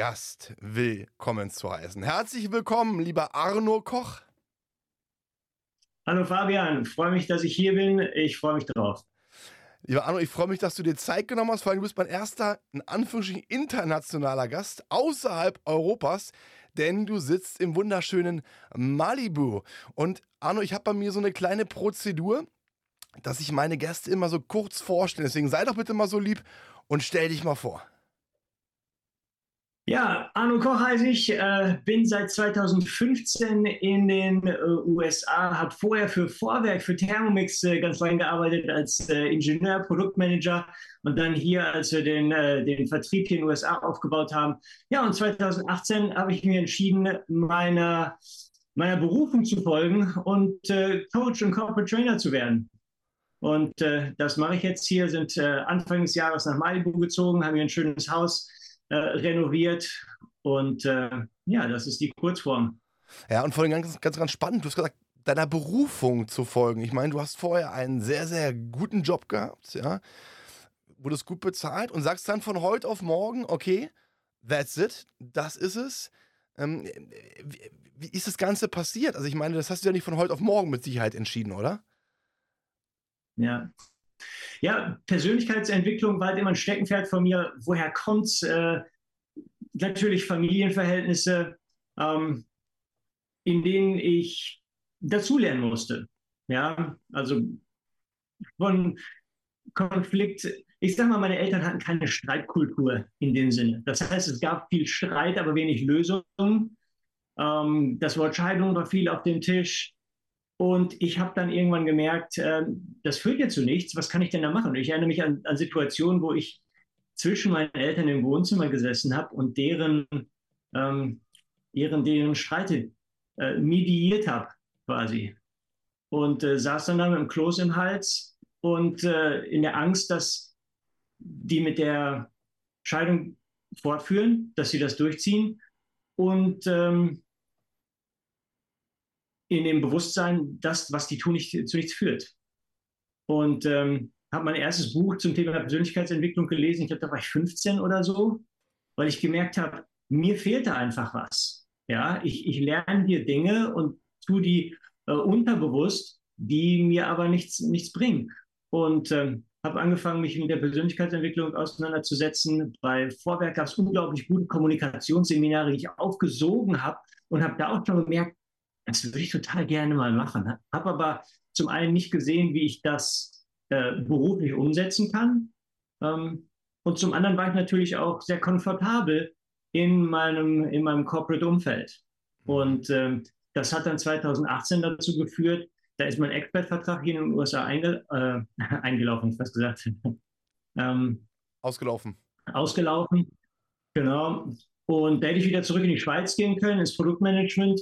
Gast willkommen zu heißen. Herzlich willkommen, lieber Arno Koch. Hallo Fabian, freue mich, dass ich hier bin. Ich freue mich drauf. Lieber Arno, ich freue mich, dass du dir Zeit genommen hast. Vor allem, du bist mein erster, in Anführungsstrichen, internationaler Gast außerhalb Europas, denn du sitzt im wunderschönen Malibu. Und Arno, ich habe bei mir so eine kleine Prozedur, dass ich meine Gäste immer so kurz vorstelle. Deswegen sei doch bitte mal so lieb und stell dich mal vor. Ja, Arno Koch heiße ich, äh, bin seit 2015 in den äh, USA, habe vorher für Vorwerk, für Thermomix äh, ganz lange gearbeitet als äh, Ingenieur, Produktmanager und dann hier, als wir den, äh, den Vertrieb hier in den USA aufgebaut haben. Ja, und 2018 habe ich mir entschieden, meiner, meiner Berufung zu folgen und äh, Coach und Corporate Trainer zu werden. Und das mache ich jetzt hier, sind Anfang des Jahres nach Malibu gezogen, haben hier ein schönes Haus äh, renoviert. Und äh, ja, das ist die Kurzform. Ja, und vor allem ganz, ganz, ganz spannend, du hast gesagt, deiner Berufung zu folgen. Ich meine, du hast vorher einen sehr, sehr guten Job gehabt, ja, wurdest gut bezahlt und sagst dann von heute auf morgen, okay, that's it, das ist es. Ähm, wie, wie ist das Ganze passiert? Also ich meine, das hast du ja nicht von heute auf morgen mit Sicherheit entschieden, oder? Ja, ja, Persönlichkeitsentwicklung war halt immer ein Steckenpferd von mir. Woher kommt's? Äh, natürlich Familienverhältnisse, ähm, in denen ich dazulernen musste. Ja, also von Konflikt. Ich sag mal, meine Eltern hatten keine Streitkultur in dem Sinne. Das heißt, es gab viel Streit, aber wenig Lösungen. Ähm, das Wort Scheidung war viel auf dem Tisch. Und ich habe dann irgendwann gemerkt, äh, das führt ja zu nichts. Was kann ich denn da machen? Und ich erinnere mich an, an Situationen, wo ich zwischen meinen Eltern im Wohnzimmer gesessen habe und deren, ähm, deren, deren Streite äh, mediiert habe, quasi. Und äh, saß dann da mit dem Kloß im Hals und äh, in der Angst, dass die mit der Scheidung fortführen, dass sie das durchziehen. Und ähm, in dem Bewusstsein, dass was die tun, nicht, zu nichts führt. Und ähm, habe mein erstes Buch zum Thema Persönlichkeitsentwicklung gelesen. Ich glaube, da war ich 15 oder so, weil ich gemerkt habe, mir fehlt da einfach was. Ja, ich, ich lerne hier Dinge und tue die äh, unterbewusst, die mir aber nichts, nichts bringen. Und ähm, habe angefangen, mich mit der Persönlichkeitsentwicklung auseinanderzusetzen. Bei Vorwerk gab es unglaublich gute Kommunikationsseminare, die ich aufgesogen habe und habe da auch schon gemerkt, das würde ich total gerne mal machen. Habe aber zum einen nicht gesehen, wie ich das äh, beruflich umsetzen kann. Ähm, und zum anderen war ich natürlich auch sehr komfortabel in meinem, in meinem Corporate-Umfeld. Und ähm, das hat dann 2018 dazu geführt, da ist mein Expert-Vertrag hier in den USA einge äh, eingelaufen, fast gesagt. ähm, ausgelaufen. Ausgelaufen, genau. Und da hätte ich wieder zurück in die Schweiz gehen können, ins Produktmanagement.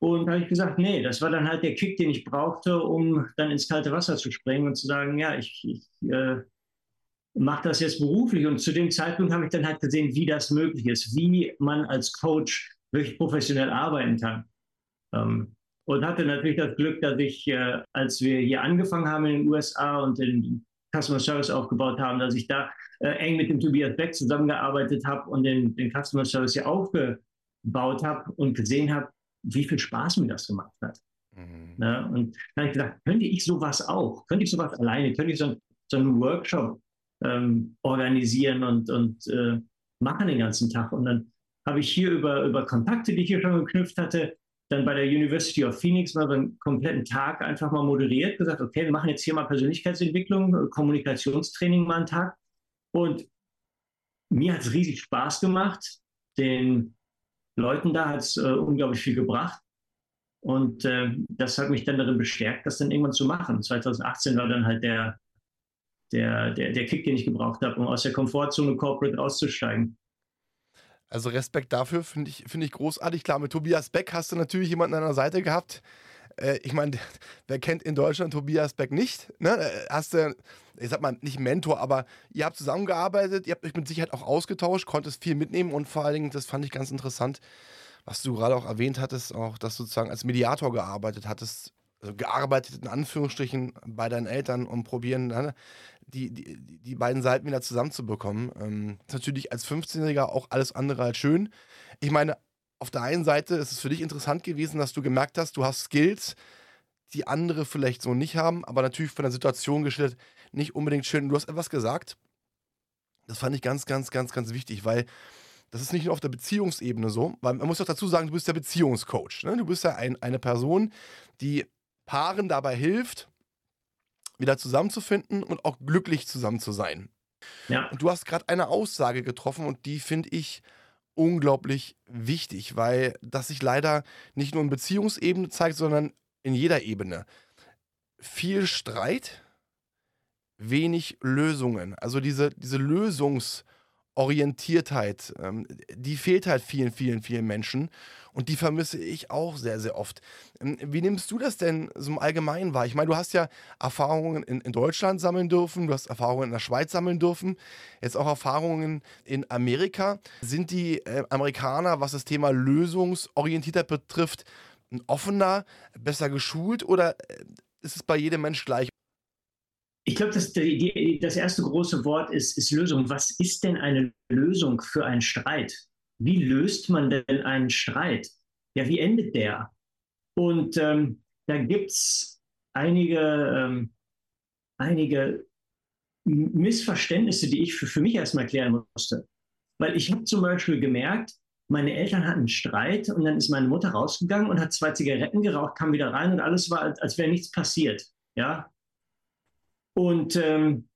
Und da habe ich gesagt, nee, das war dann halt der Kick, den ich brauchte, um dann ins kalte Wasser zu springen und zu sagen, ja, ich, ich äh, mache das jetzt beruflich. Und zu dem Zeitpunkt habe ich dann halt gesehen, wie das möglich ist, wie man als Coach wirklich professionell arbeiten kann. Ähm, und hatte natürlich das Glück, dass ich, äh, als wir hier angefangen haben in den USA und den Customer Service aufgebaut haben, dass ich da äh, eng mit dem Tobias Beck zusammengearbeitet habe und den, den Customer Service hier aufgebaut habe und gesehen habe, wie viel Spaß mir das gemacht hat. Mhm. Ja, und dann habe ich gedacht, könnte ich sowas auch? Könnte ich sowas alleine? Könnte ich so, so einen Workshop ähm, organisieren und, und äh, machen den ganzen Tag? Und dann habe ich hier über, über Kontakte, die ich hier schon geknüpft hatte, dann bei der University of Phoenix mal so einen kompletten Tag einfach mal moderiert, gesagt, okay, wir machen jetzt hier mal Persönlichkeitsentwicklung, Kommunikationstraining mal einen Tag. Und mir hat es riesig Spaß gemacht, den Leuten da hat es äh, unglaublich viel gebracht. Und äh, das hat mich dann darin bestärkt, das dann irgendwann zu machen. 2018 war dann halt der, der, der, der Kick, den ich gebraucht habe, um aus der Komfortzone Corporate auszusteigen. Also Respekt dafür finde ich, find ich großartig. Klar, mit Tobias Beck hast du natürlich jemanden an der Seite gehabt. Äh, ich meine, wer kennt in Deutschland Tobias Beck nicht? Ne? Äh, hast du, ich sag mal, nicht Mentor, aber ihr habt zusammengearbeitet, ihr habt euch mit Sicherheit auch ausgetauscht, konntest viel mitnehmen und vor allen Dingen, das fand ich ganz interessant, was du gerade auch erwähnt hattest, auch, dass du sozusagen als Mediator gearbeitet hattest, also gearbeitet in Anführungsstrichen bei deinen Eltern und probieren dann die, die, die beiden Seiten wieder zusammenzubekommen. Ähm, ist natürlich als 15-Jähriger auch alles andere als schön. Ich meine, auf der einen Seite ist es für dich interessant gewesen, dass du gemerkt hast, du hast Skills, die andere vielleicht so nicht haben, aber natürlich von der Situation geschildert nicht unbedingt schön. Du hast etwas gesagt, das fand ich ganz, ganz, ganz, ganz wichtig, weil das ist nicht nur auf der Beziehungsebene so, weil man muss doch dazu sagen, du bist der Beziehungscoach. Ne? Du bist ja ein, eine Person, die Paaren dabei hilft, wieder zusammenzufinden und auch glücklich zusammen zu sein. Ja. Und du hast gerade eine Aussage getroffen und die finde ich unglaublich wichtig, weil das sich leider nicht nur in Beziehungsebene zeigt, sondern in jeder Ebene. Viel Streit, wenig Lösungen. Also diese, diese Lösungs- Orientiertheit, ähm, die fehlt halt vielen, vielen, vielen Menschen und die vermisse ich auch sehr, sehr oft. Ähm, wie nimmst du das denn so im Allgemeinen wahr? Ich meine, du hast ja Erfahrungen in, in, Deutschland sammeln dürfen, du hast Erfahrungen in der Schweiz sammeln dürfen, jetzt auch Erfahrungen in Amerika. Sind die äh, Amerikaner, was das Thema Lösungsorientiertheit betrifft, offener, besser geschult oder äh, ist es bei jedem Mensch gleich? Ich glaube, das, das erste große Wort ist, ist Lösung. Was ist denn eine Lösung für einen Streit? Wie löst man denn einen Streit? Ja, wie endet der? Und ähm, da gibt es einige, ähm, einige Missverständnisse, die ich für, für mich erstmal klären musste. Weil ich habe zum Beispiel gemerkt, meine Eltern hatten einen Streit und dann ist meine Mutter rausgegangen und hat zwei Zigaretten geraucht, kam wieder rein und alles war, als, als wäre nichts passiert. Ja, und ähm,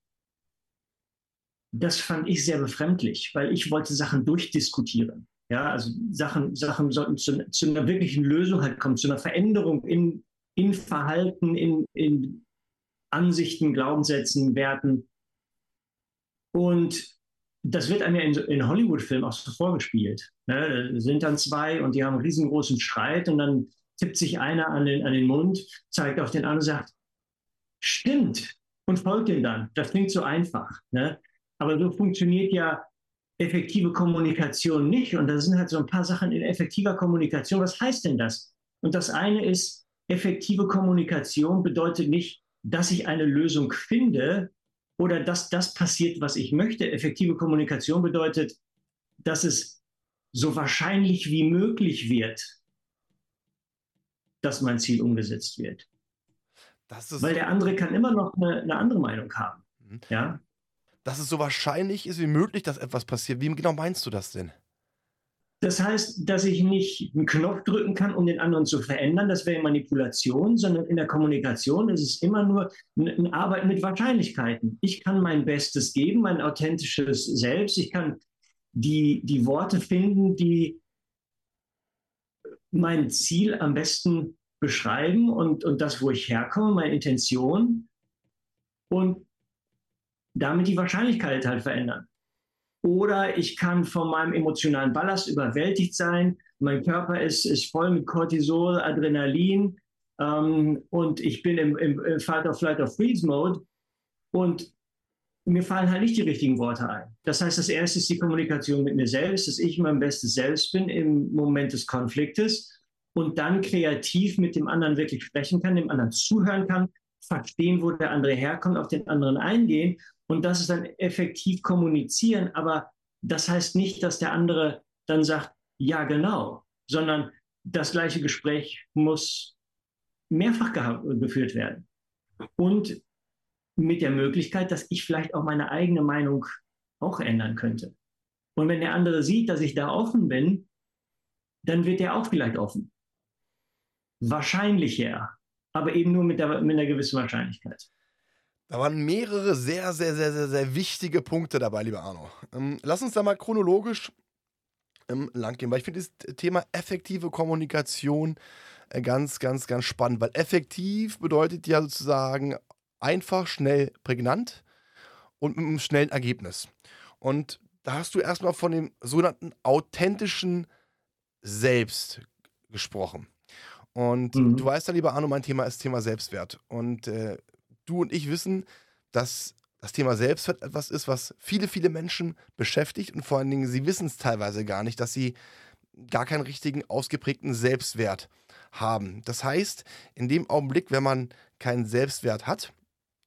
das fand ich sehr befremdlich, weil ich wollte Sachen durchdiskutieren. Ja, also Sachen, Sachen sollten zu, zu einer wirklichen Lösung halt kommen, zu einer Veränderung in, in Verhalten, in, in Ansichten, Glaubenssätzen, Werten. Und das wird einem ja in, in Hollywood-Filmen auch so vorgespielt. Ne? Da sind dann zwei und die haben einen riesengroßen Streit und dann tippt sich einer an den, an den Mund, zeigt auf den anderen und sagt, stimmt, und folgt dem dann. Das klingt so einfach. Ne? Aber so funktioniert ja effektive Kommunikation nicht. Und da sind halt so ein paar Sachen in effektiver Kommunikation. Was heißt denn das? Und das eine ist, effektive Kommunikation bedeutet nicht, dass ich eine Lösung finde oder dass das passiert, was ich möchte. Effektive Kommunikation bedeutet, dass es so wahrscheinlich wie möglich wird, dass mein Ziel umgesetzt wird. Weil der andere kann immer noch eine, eine andere Meinung haben. Mhm. Ja? Dass es so wahrscheinlich ist wie möglich, dass etwas passiert. Wie genau meinst du das denn? Das heißt, dass ich nicht einen Knopf drücken kann, um den anderen zu verändern. Das wäre Manipulation, sondern in der Kommunikation ist es immer nur ein Arbeiten mit Wahrscheinlichkeiten. Ich kann mein Bestes geben, mein authentisches Selbst. Ich kann die, die Worte finden, die mein Ziel am besten beschreiben und, und das, wo ich herkomme, meine Intention und damit die Wahrscheinlichkeit halt verändern. Oder ich kann von meinem emotionalen Ballast überwältigt sein. Mein Körper ist, ist voll mit Cortisol, Adrenalin ähm, und ich bin im, im, Fight or Flight or Freeze Mode und mir fallen halt nicht die richtigen Worte ein. Das heißt, das erste ist die Kommunikation mit mir selbst, dass ich mein bestes Selbst bin im Moment des Konfliktes und dann kreativ mit dem anderen wirklich sprechen kann, dem anderen zuhören kann, verstehen, wo der andere herkommt, auf den anderen eingehen und das ist dann effektiv kommunizieren. Aber das heißt nicht, dass der andere dann sagt, ja genau, sondern das gleiche Gespräch muss mehrfach geführt werden. Und mit der Möglichkeit, dass ich vielleicht auch meine eigene Meinung auch ändern könnte. Und wenn der andere sieht, dass ich da offen bin, dann wird er auch vielleicht offen wahrscheinlicher, aber eben nur mit, der, mit einer gewissen Wahrscheinlichkeit. Da waren mehrere sehr, sehr, sehr, sehr, sehr wichtige Punkte dabei, lieber Arno. Ähm, lass uns da mal chronologisch ähm, langgehen, weil ich finde das Thema effektive Kommunikation äh, ganz, ganz, ganz spannend, weil effektiv bedeutet ja sozusagen einfach, schnell, prägnant und mit einem schnellen Ergebnis. Und da hast du erstmal von dem sogenannten authentischen Selbst gesprochen. Und mhm. du weißt ja, lieber Arno, mein Thema ist Thema Selbstwert. Und äh, du und ich wissen, dass das Thema Selbstwert etwas ist, was viele, viele Menschen beschäftigt und vor allen Dingen, sie wissen es teilweise gar nicht, dass sie gar keinen richtigen, ausgeprägten Selbstwert haben. Das heißt, in dem Augenblick, wenn man keinen Selbstwert hat,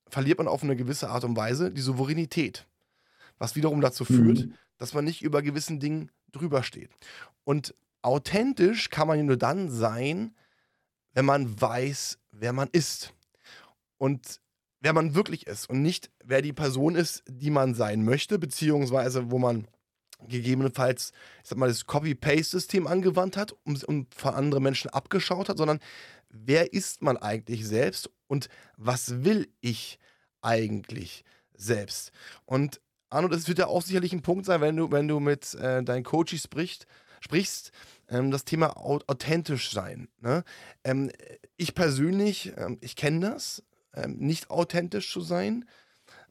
verliert man auf eine gewisse Art und Weise die Souveränität. Was wiederum dazu führt, mhm. dass man nicht über gewissen Dingen drüber steht. Und authentisch kann man nur dann sein, wenn man weiß, wer man ist. Und wer man wirklich ist und nicht, wer die Person ist, die man sein möchte, beziehungsweise wo man gegebenenfalls, ich sag mal, das Copy-Paste-System angewandt hat und, und von anderen Menschen abgeschaut hat, sondern wer ist man eigentlich selbst und was will ich eigentlich selbst? Und Arno, das wird ja auch sicherlich ein Punkt sein, wenn du, wenn du mit äh, deinen Coaches sprichst, sprichst ähm, das Thema authentisch sein. Ne? Ähm, ich persönlich, ähm, ich kenne das, ähm, nicht authentisch zu sein,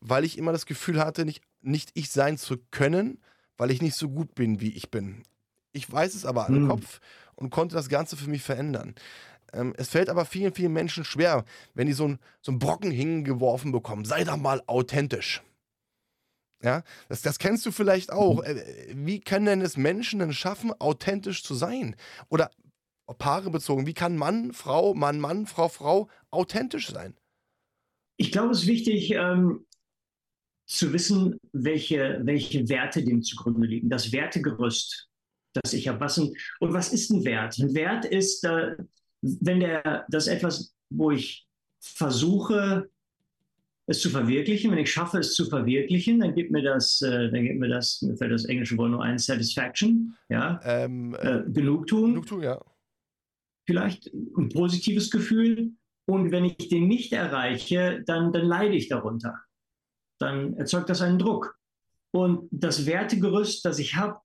weil ich immer das Gefühl hatte, nicht, nicht ich sein zu können, weil ich nicht so gut bin, wie ich bin. Ich weiß es aber hm. im Kopf und konnte das Ganze für mich verändern. Ähm, es fällt aber vielen, vielen Menschen schwer, wenn die so, ein, so einen Brocken hingeworfen bekommen. Sei doch mal authentisch. Ja, das, das kennst du vielleicht auch. Mhm. Äh, wie können denn es Menschen denn schaffen, authentisch zu sein? Oder Paare bezogen, wie kann Mann, Frau, Mann, Mann, Frau, Frau authentisch sein? Ich glaube, es ist wichtig ähm, zu wissen, welche, welche Werte dem zugrunde liegen. Das Wertegerüst, das ich habe. Was und was ist ein Wert? Ein Wert ist, äh, wenn der, das etwas, wo ich versuche, es zu verwirklichen. Wenn ich schaffe, es zu verwirklichen, dann gibt mir das, äh, dann gibt mir das, mir fällt das englische Wort nur ein, Satisfaction, ja, ähm, äh, Genugtuung. Genugtuung, ja. Vielleicht ein positives Gefühl. Und wenn ich den nicht erreiche, dann, dann leide ich darunter. Dann erzeugt das einen Druck. Und das Wertegerüst, das ich habe,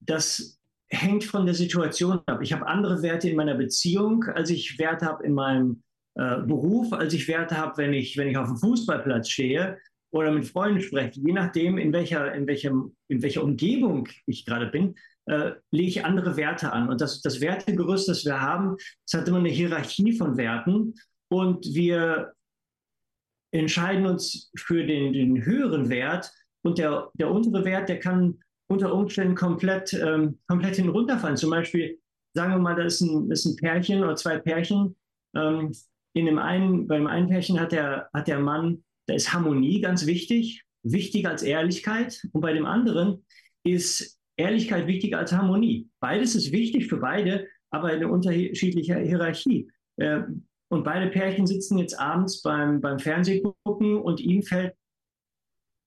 das hängt von der Situation ab. Ich habe andere Werte in meiner Beziehung, als ich Werte habe in meinem äh, Beruf, als ich Werte habe, wenn ich, wenn ich auf dem Fußballplatz stehe oder mit Freunden spreche. Je nachdem, in welcher, in welchem, in welcher Umgebung ich gerade bin, äh, lege ich andere Werte an. Und das, das Wertegerüst, das wir haben, das hat immer eine Hierarchie von Werten. Und wir entscheiden uns für den, den höheren Wert. Und der, der untere Wert, der kann unter Umständen komplett, ähm, komplett hinunterfallen. Zum Beispiel, sagen wir mal, da ist ein, ist ein Pärchen oder zwei Pärchen. Ähm, in dem einen, beim einen Pärchen hat der, hat der Mann, da ist Harmonie ganz wichtig, wichtiger als Ehrlichkeit. Und bei dem anderen ist Ehrlichkeit wichtiger als Harmonie. Beides ist wichtig für beide, aber in unterschiedlicher Hierarchie. Äh, und beide Pärchen sitzen jetzt abends beim, beim Fernsehen gucken und ihm fällt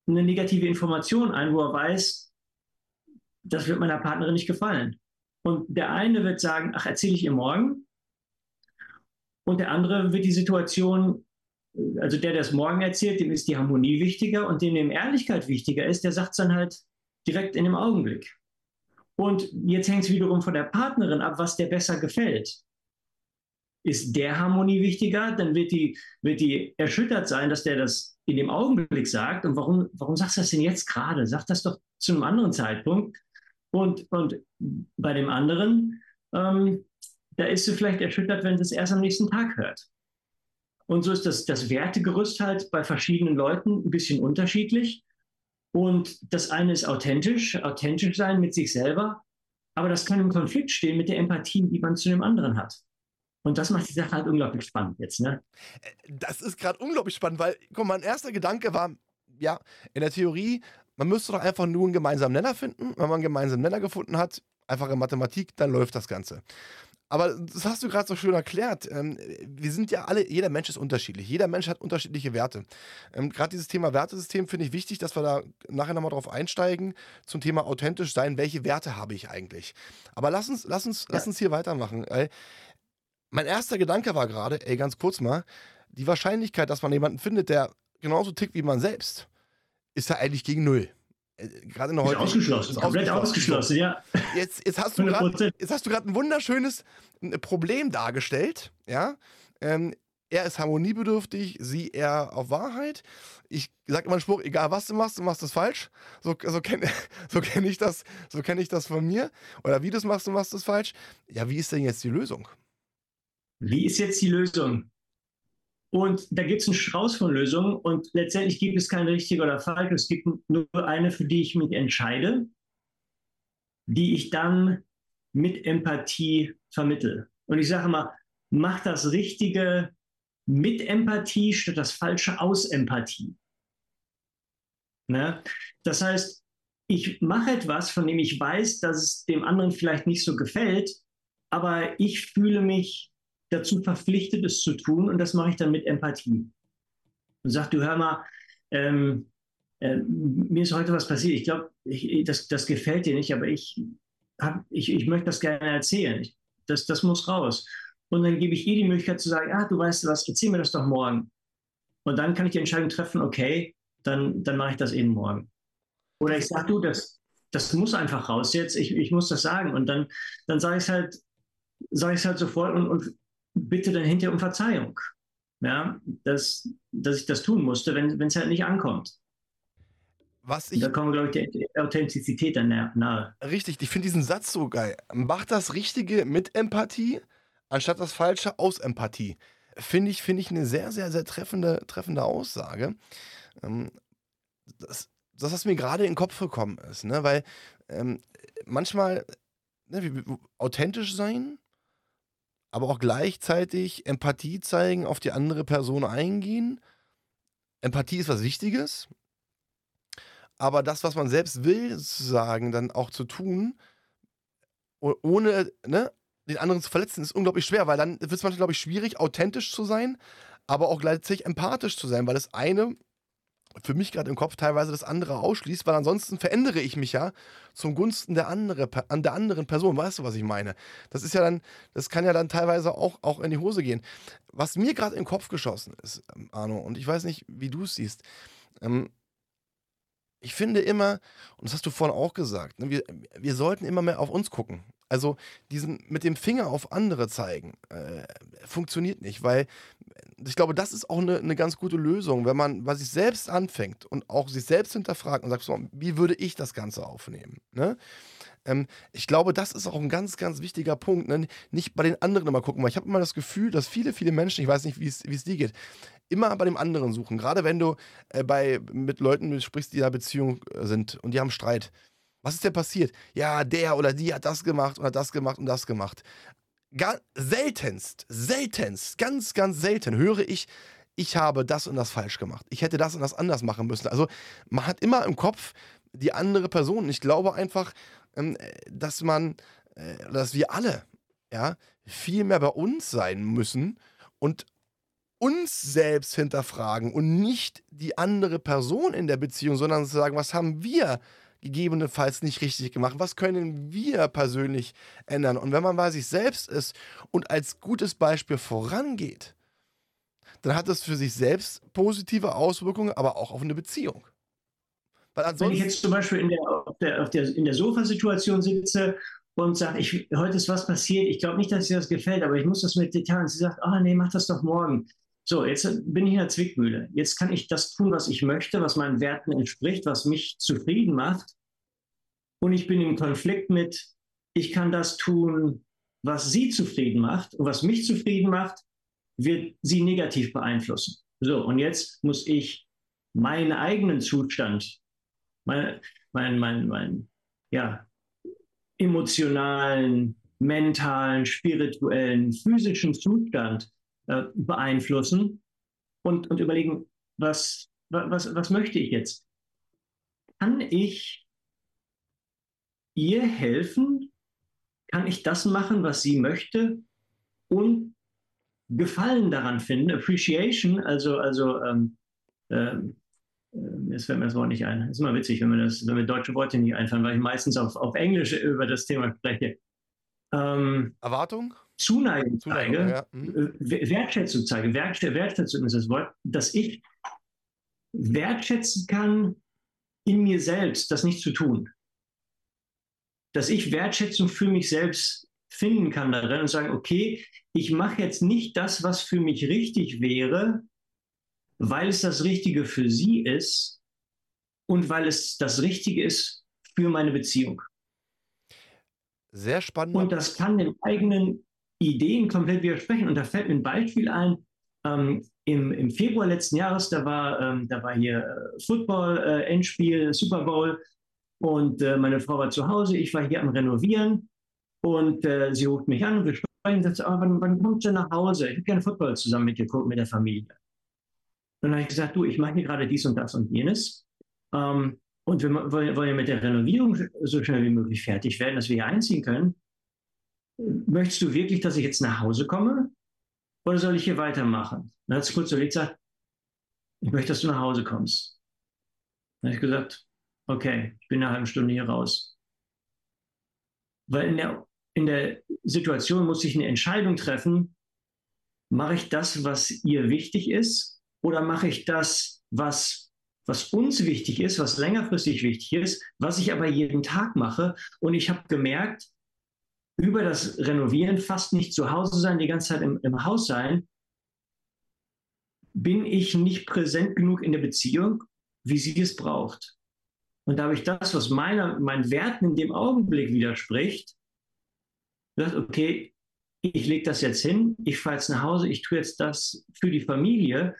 eine negative Information ein, wo er weiß, das wird meiner Partnerin nicht gefallen. Und der eine wird sagen, ach, erzähle ich ihr morgen. Und der andere wird die Situation, also der, der es morgen erzählt, dem ist die Harmonie wichtiger und dem, dem Ehrlichkeit wichtiger ist, der sagt es dann halt direkt in dem Augenblick. Und jetzt hängt es wiederum von der Partnerin ab, was der besser gefällt. Ist der Harmonie wichtiger, dann wird die, wird die erschüttert sein, dass der das in dem Augenblick sagt. Und warum, warum sagst du das denn jetzt gerade? Sag das doch zu einem anderen Zeitpunkt. Und, und bei dem anderen, ähm, da ist sie vielleicht erschüttert, wenn sie es erst am nächsten Tag hört. Und so ist das, das Wertegerüst halt bei verschiedenen Leuten ein bisschen unterschiedlich. Und das eine ist authentisch, authentisch sein mit sich selber, aber das kann im Konflikt stehen mit der Empathie, die man zu dem anderen hat. Und das macht die Sache halt unglaublich spannend jetzt, ne? Das ist gerade unglaublich spannend, weil, guck mal, mein erster Gedanke war, ja, in der Theorie, man müsste doch einfach nur einen gemeinsamen Nenner finden. Wenn man einen gemeinsamen Nenner gefunden hat, einfache Mathematik, dann läuft das Ganze. Aber das hast du gerade so schön erklärt. Ähm, wir sind ja alle, jeder Mensch ist unterschiedlich. Jeder Mensch hat unterschiedliche Werte. Ähm, gerade dieses Thema Wertesystem finde ich wichtig, dass wir da nachher nochmal drauf einsteigen zum Thema authentisch sein. Welche Werte habe ich eigentlich? Aber lass uns, lass uns, ja. lass uns hier weitermachen. Mein erster Gedanke war gerade, ey, ganz kurz mal, die Wahrscheinlichkeit, dass man jemanden findet, der genauso tickt wie man selbst, ist ja eigentlich gegen null. Äh, gerade in der heutigen ausgeschlossen, komplett ausgeschlossen, ja. Jetzt, jetzt hast du gerade ein wunderschönes Problem dargestellt, ja. Ähm, er ist harmoniebedürftig, sie eher auf Wahrheit. Ich sage immer einen Spruch, egal was du machst, du machst es falsch. So, so kenne so kenn ich, das, so kenn ich das von mir. Oder wie du es machst, du machst es falsch. Ja, wie ist denn jetzt die Lösung? Wie ist jetzt die Lösung? Und da gibt es einen Strauß von Lösungen und letztendlich gibt es keine richtige oder falsche. Es gibt nur eine, für die ich mich entscheide, die ich dann mit Empathie vermittle. Und ich sage mal, mach das Richtige mit Empathie statt das Falsche aus Empathie. Ne? Das heißt, ich mache etwas, von dem ich weiß, dass es dem anderen vielleicht nicht so gefällt, aber ich fühle mich dazu verpflichtet, es zu tun und das mache ich dann mit Empathie. Und sag, du hör mal, ähm, äh, mir ist heute was passiert. Ich glaube, das, das gefällt dir nicht, aber ich, hab, ich, ich möchte das gerne erzählen. Ich, das, das muss raus. Und dann gebe ich ihr die Möglichkeit zu sagen, ah, du weißt was, erzähl mir das doch morgen. Und dann kann ich die Entscheidung treffen, okay, dann, dann mache ich das eben morgen. Oder ich sage, du, das, das muss einfach raus jetzt, ich, ich muss das sagen. Und dann, dann sage ich es halt, sage halt sofort und, und bitte dann hinterher um Verzeihung. Ja, dass, dass ich das tun musste, wenn es halt nicht ankommt. Was ich, da kommen, glaube ich, die Authentizität dann nahe. Richtig, ich finde diesen Satz so geil. Mach das Richtige mit Empathie, anstatt das Falsche aus Empathie. Finde ich, find ich eine sehr, sehr, sehr treffende, treffende Aussage. Ähm, das, das, was mir gerade in den Kopf gekommen ist, ne? weil ähm, manchmal ne, authentisch sein, aber auch gleichzeitig Empathie zeigen, auf die andere Person eingehen. Empathie ist was Wichtiges, aber das, was man selbst will, sozusagen, dann auch zu tun, ohne ne, den anderen zu verletzen, ist unglaublich schwer, weil dann wird es manchmal, glaube ich, schwierig, authentisch zu sein, aber auch gleichzeitig empathisch zu sein, weil das eine für mich gerade im Kopf teilweise das andere ausschließt, weil ansonsten verändere ich mich ja zum Gunsten der, andere, an der anderen Person. Weißt du, was ich meine? Das ist ja dann, das kann ja dann teilweise auch, auch in die Hose gehen. Was mir gerade im Kopf geschossen ist, ähm, Arno, und ich weiß nicht, wie du es siehst, ähm, ich finde immer, und das hast du vorhin auch gesagt, ne, wir, wir sollten immer mehr auf uns gucken. Also diesen mit dem Finger auf andere zeigen, äh, funktioniert nicht, weil ich glaube, das ist auch eine, eine ganz gute Lösung, wenn man bei sich selbst anfängt und auch sich selbst hinterfragt und sagt, so, wie würde ich das Ganze aufnehmen? Ne? Ähm, ich glaube, das ist auch ein ganz, ganz wichtiger Punkt. Ne? Nicht bei den anderen immer gucken, weil ich habe immer das Gefühl, dass viele, viele Menschen, ich weiß nicht, wie es dir geht, immer bei dem anderen suchen. Gerade wenn du äh, bei, mit Leuten sprichst, die in einer Beziehung äh, sind und die haben Streit. Was ist denn passiert? Ja, der oder die hat das gemacht oder das gemacht und das gemacht. Seltenst, seltenst, ganz, ganz selten höre ich, ich habe das und das falsch gemacht. Ich hätte das und das anders machen müssen. Also man hat immer im Kopf die andere Person. Ich glaube einfach, ähm, dass man, äh, dass wir alle, ja, viel mehr bei uns sein müssen und uns selbst hinterfragen und nicht die andere Person in der Beziehung, sondern zu sagen, was haben wir gegebenenfalls nicht richtig gemacht? Was können wir persönlich ändern? Und wenn man bei sich selbst ist und als gutes Beispiel vorangeht, dann hat das für sich selbst positive Auswirkungen, aber auch auf eine Beziehung. Wenn ich jetzt zum Beispiel in der, auf der, auf der, in der Sofasituation sitze und sage, ich, heute ist was passiert, ich glaube nicht, dass dir das gefällt, aber ich muss das mit Details. Und sie sagt, ah oh, nee, mach das doch morgen. So, jetzt bin ich in der Zwickmühle. Jetzt kann ich das tun, was ich möchte, was meinen Werten entspricht, was mich zufrieden macht. Und ich bin im Konflikt mit, ich kann das tun, was sie zufrieden macht. Und was mich zufrieden macht, wird sie negativ beeinflussen. So, und jetzt muss ich meinen eigenen Zustand, meinen mein, mein, mein, ja, emotionalen, mentalen, spirituellen, physischen Zustand äh, beeinflussen und, und überlegen, was, was, was möchte ich jetzt? Kann ich ihr helfen? Kann ich das machen, was sie möchte? Und Gefallen daran finden, Appreciation, also, also ähm, ähm, äh, jetzt fällt mir das Wort nicht ein. ist immer witzig, wenn, man das, wenn mir deutsche Worte nicht einfallen, weil ich meistens auf, auf Englisch über das Thema spreche. Ähm, Erwartung? Zuneigung, Zuneigung zeige, ja. mhm. Wertschätzung zeige. Wertschätzung ist das Wort, dass ich wertschätzen kann, in mir selbst das nicht zu tun. Dass ich Wertschätzung für mich selbst finden kann darin und sagen, okay, ich mache jetzt nicht das, was für mich richtig wäre, weil es das Richtige für sie ist und weil es das Richtige ist für meine Beziehung. Sehr spannend. Und das kann den eigenen Ideen komplett widersprechen. Und da fällt mir ein Beispiel ein. Ähm, im, Im Februar letzten Jahres, da war, ähm, da war hier äh, Football-Endspiel, äh, Super Bowl. Und äh, meine Frau war zu Hause, ich war hier am Renovieren. Und äh, sie ruft mich an und wir sprechen und sagt, oh, wann, wann kommst du nach Hause? Ich habe gerne Football zusammen mit dir mit der Familie. Dann habe ich gesagt, du, ich mache hier gerade dies und das und jenes. Ähm, und wir wollen ja mit der Renovierung so schnell wie möglich fertig werden, dass wir hier einziehen können. Möchtest du wirklich, dass ich jetzt nach Hause komme? Oder soll ich hier weitermachen? Dann hat sie kurz überlegt gesagt, ich möchte, dass du nach Hause kommst. Dann habe ich gesagt, okay, ich bin eine halbe Stunde hier raus. Weil in der, in der Situation muss ich eine Entscheidung treffen, mache ich das, was ihr wichtig ist, oder mache ich das, was, was uns wichtig ist, was längerfristig wichtig ist, was ich aber jeden Tag mache. Und ich habe gemerkt, über das Renovieren, fast nicht zu Hause sein, die ganze Zeit im, im Haus sein, bin ich nicht präsent genug in der Beziehung, wie sie es braucht. Und da habe ich das, was meiner, meinen Werten in dem Augenblick widerspricht, gesagt, okay, ich lege das jetzt hin, ich fahre jetzt nach Hause, ich tue jetzt das für die Familie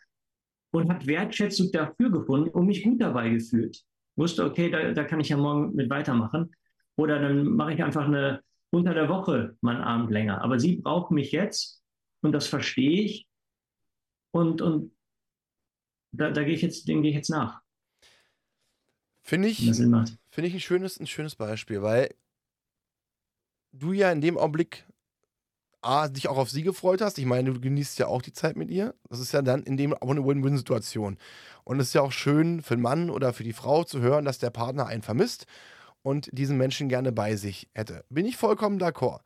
und habe Wertschätzung dafür gefunden und mich gut dabei gefühlt. Wusste, okay, da, da kann ich ja morgen mit weitermachen. Oder dann mache ich einfach eine, unter der Woche mal einen Abend länger. Aber sie braucht mich jetzt und das verstehe ich. Und, und da, da gehe ich jetzt, dem gehe ich jetzt nach. Finde ich, finde ich ein schönes, ein schönes Beispiel, weil du ja in dem Augenblick A, dich auch auf sie gefreut hast. Ich meine, du genießt ja auch die Zeit mit ihr. Das ist ja dann in dem auch eine Win-Win-Situation. Und es ist ja auch schön für den Mann oder für die Frau zu hören, dass der Partner einen vermisst und diesen Menschen gerne bei sich hätte. Bin ich vollkommen d'accord.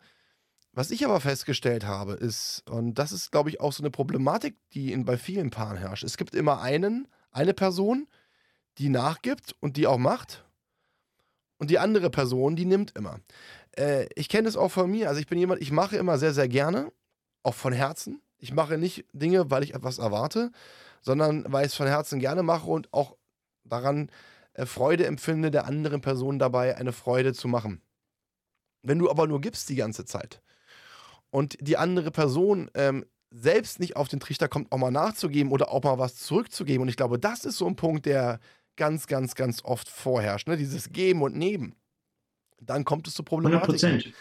Was ich aber festgestellt habe, ist, und das ist, glaube ich, auch so eine Problematik, die in, bei vielen Paaren herrscht. Es gibt immer einen, eine Person, die nachgibt und die auch macht. Und die andere Person, die nimmt immer. Äh, ich kenne es auch von mir. Also ich bin jemand, ich mache immer sehr, sehr gerne, auch von Herzen. Ich mache nicht Dinge, weil ich etwas erwarte, sondern weil ich es von Herzen gerne mache und auch daran Freude empfinde, der anderen Person dabei eine Freude zu machen. Wenn du aber nur gibst die ganze Zeit und die andere Person ähm, selbst nicht auf den Trichter kommt, auch mal nachzugeben oder auch mal was zurückzugeben, und ich glaube, das ist so ein Punkt, der ganz, ganz, ganz oft vorherrscht, ne? dieses Geben und Nehmen. Dann kommt es zu Problematiken.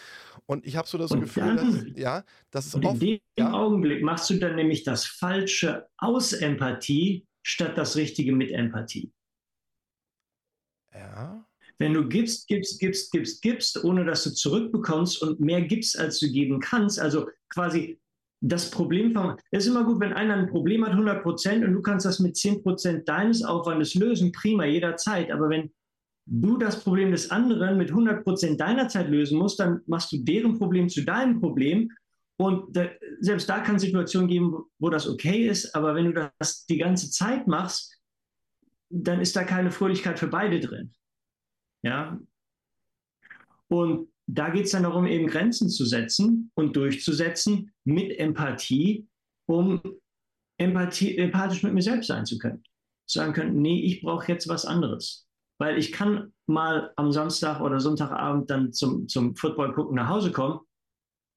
Und ich habe so das und Gefühl, dass, ja, das ist oft. In dem ja, Augenblick machst du dann nämlich das Falsche aus Empathie statt das Richtige mit Empathie. Ja. Wenn du gibst, gibst, gibst, gibst, gibst, ohne dass du zurückbekommst und mehr gibst, als du geben kannst, also quasi das Problem von, es ist immer gut, wenn einer ein Problem hat, 100 Prozent, und du kannst das mit 10 Prozent deines Aufwandes lösen, prima, jederzeit. Aber wenn du das Problem des anderen mit 100 Prozent deiner Zeit lösen musst, dann machst du deren Problem zu deinem Problem. Und da, selbst da kann es Situationen geben, wo, wo das okay ist. Aber wenn du das die ganze Zeit machst, dann ist da keine Fröhlichkeit für beide drin. Ja. Und da geht es dann darum, eben Grenzen zu setzen und durchzusetzen mit Empathie, um Empathie, empathisch mit mir selbst sein zu können. Sagen können, nee, ich brauche jetzt was anderes. Weil ich kann mal am Samstag oder Sonntagabend dann zum, zum Football gucken nach Hause kommen.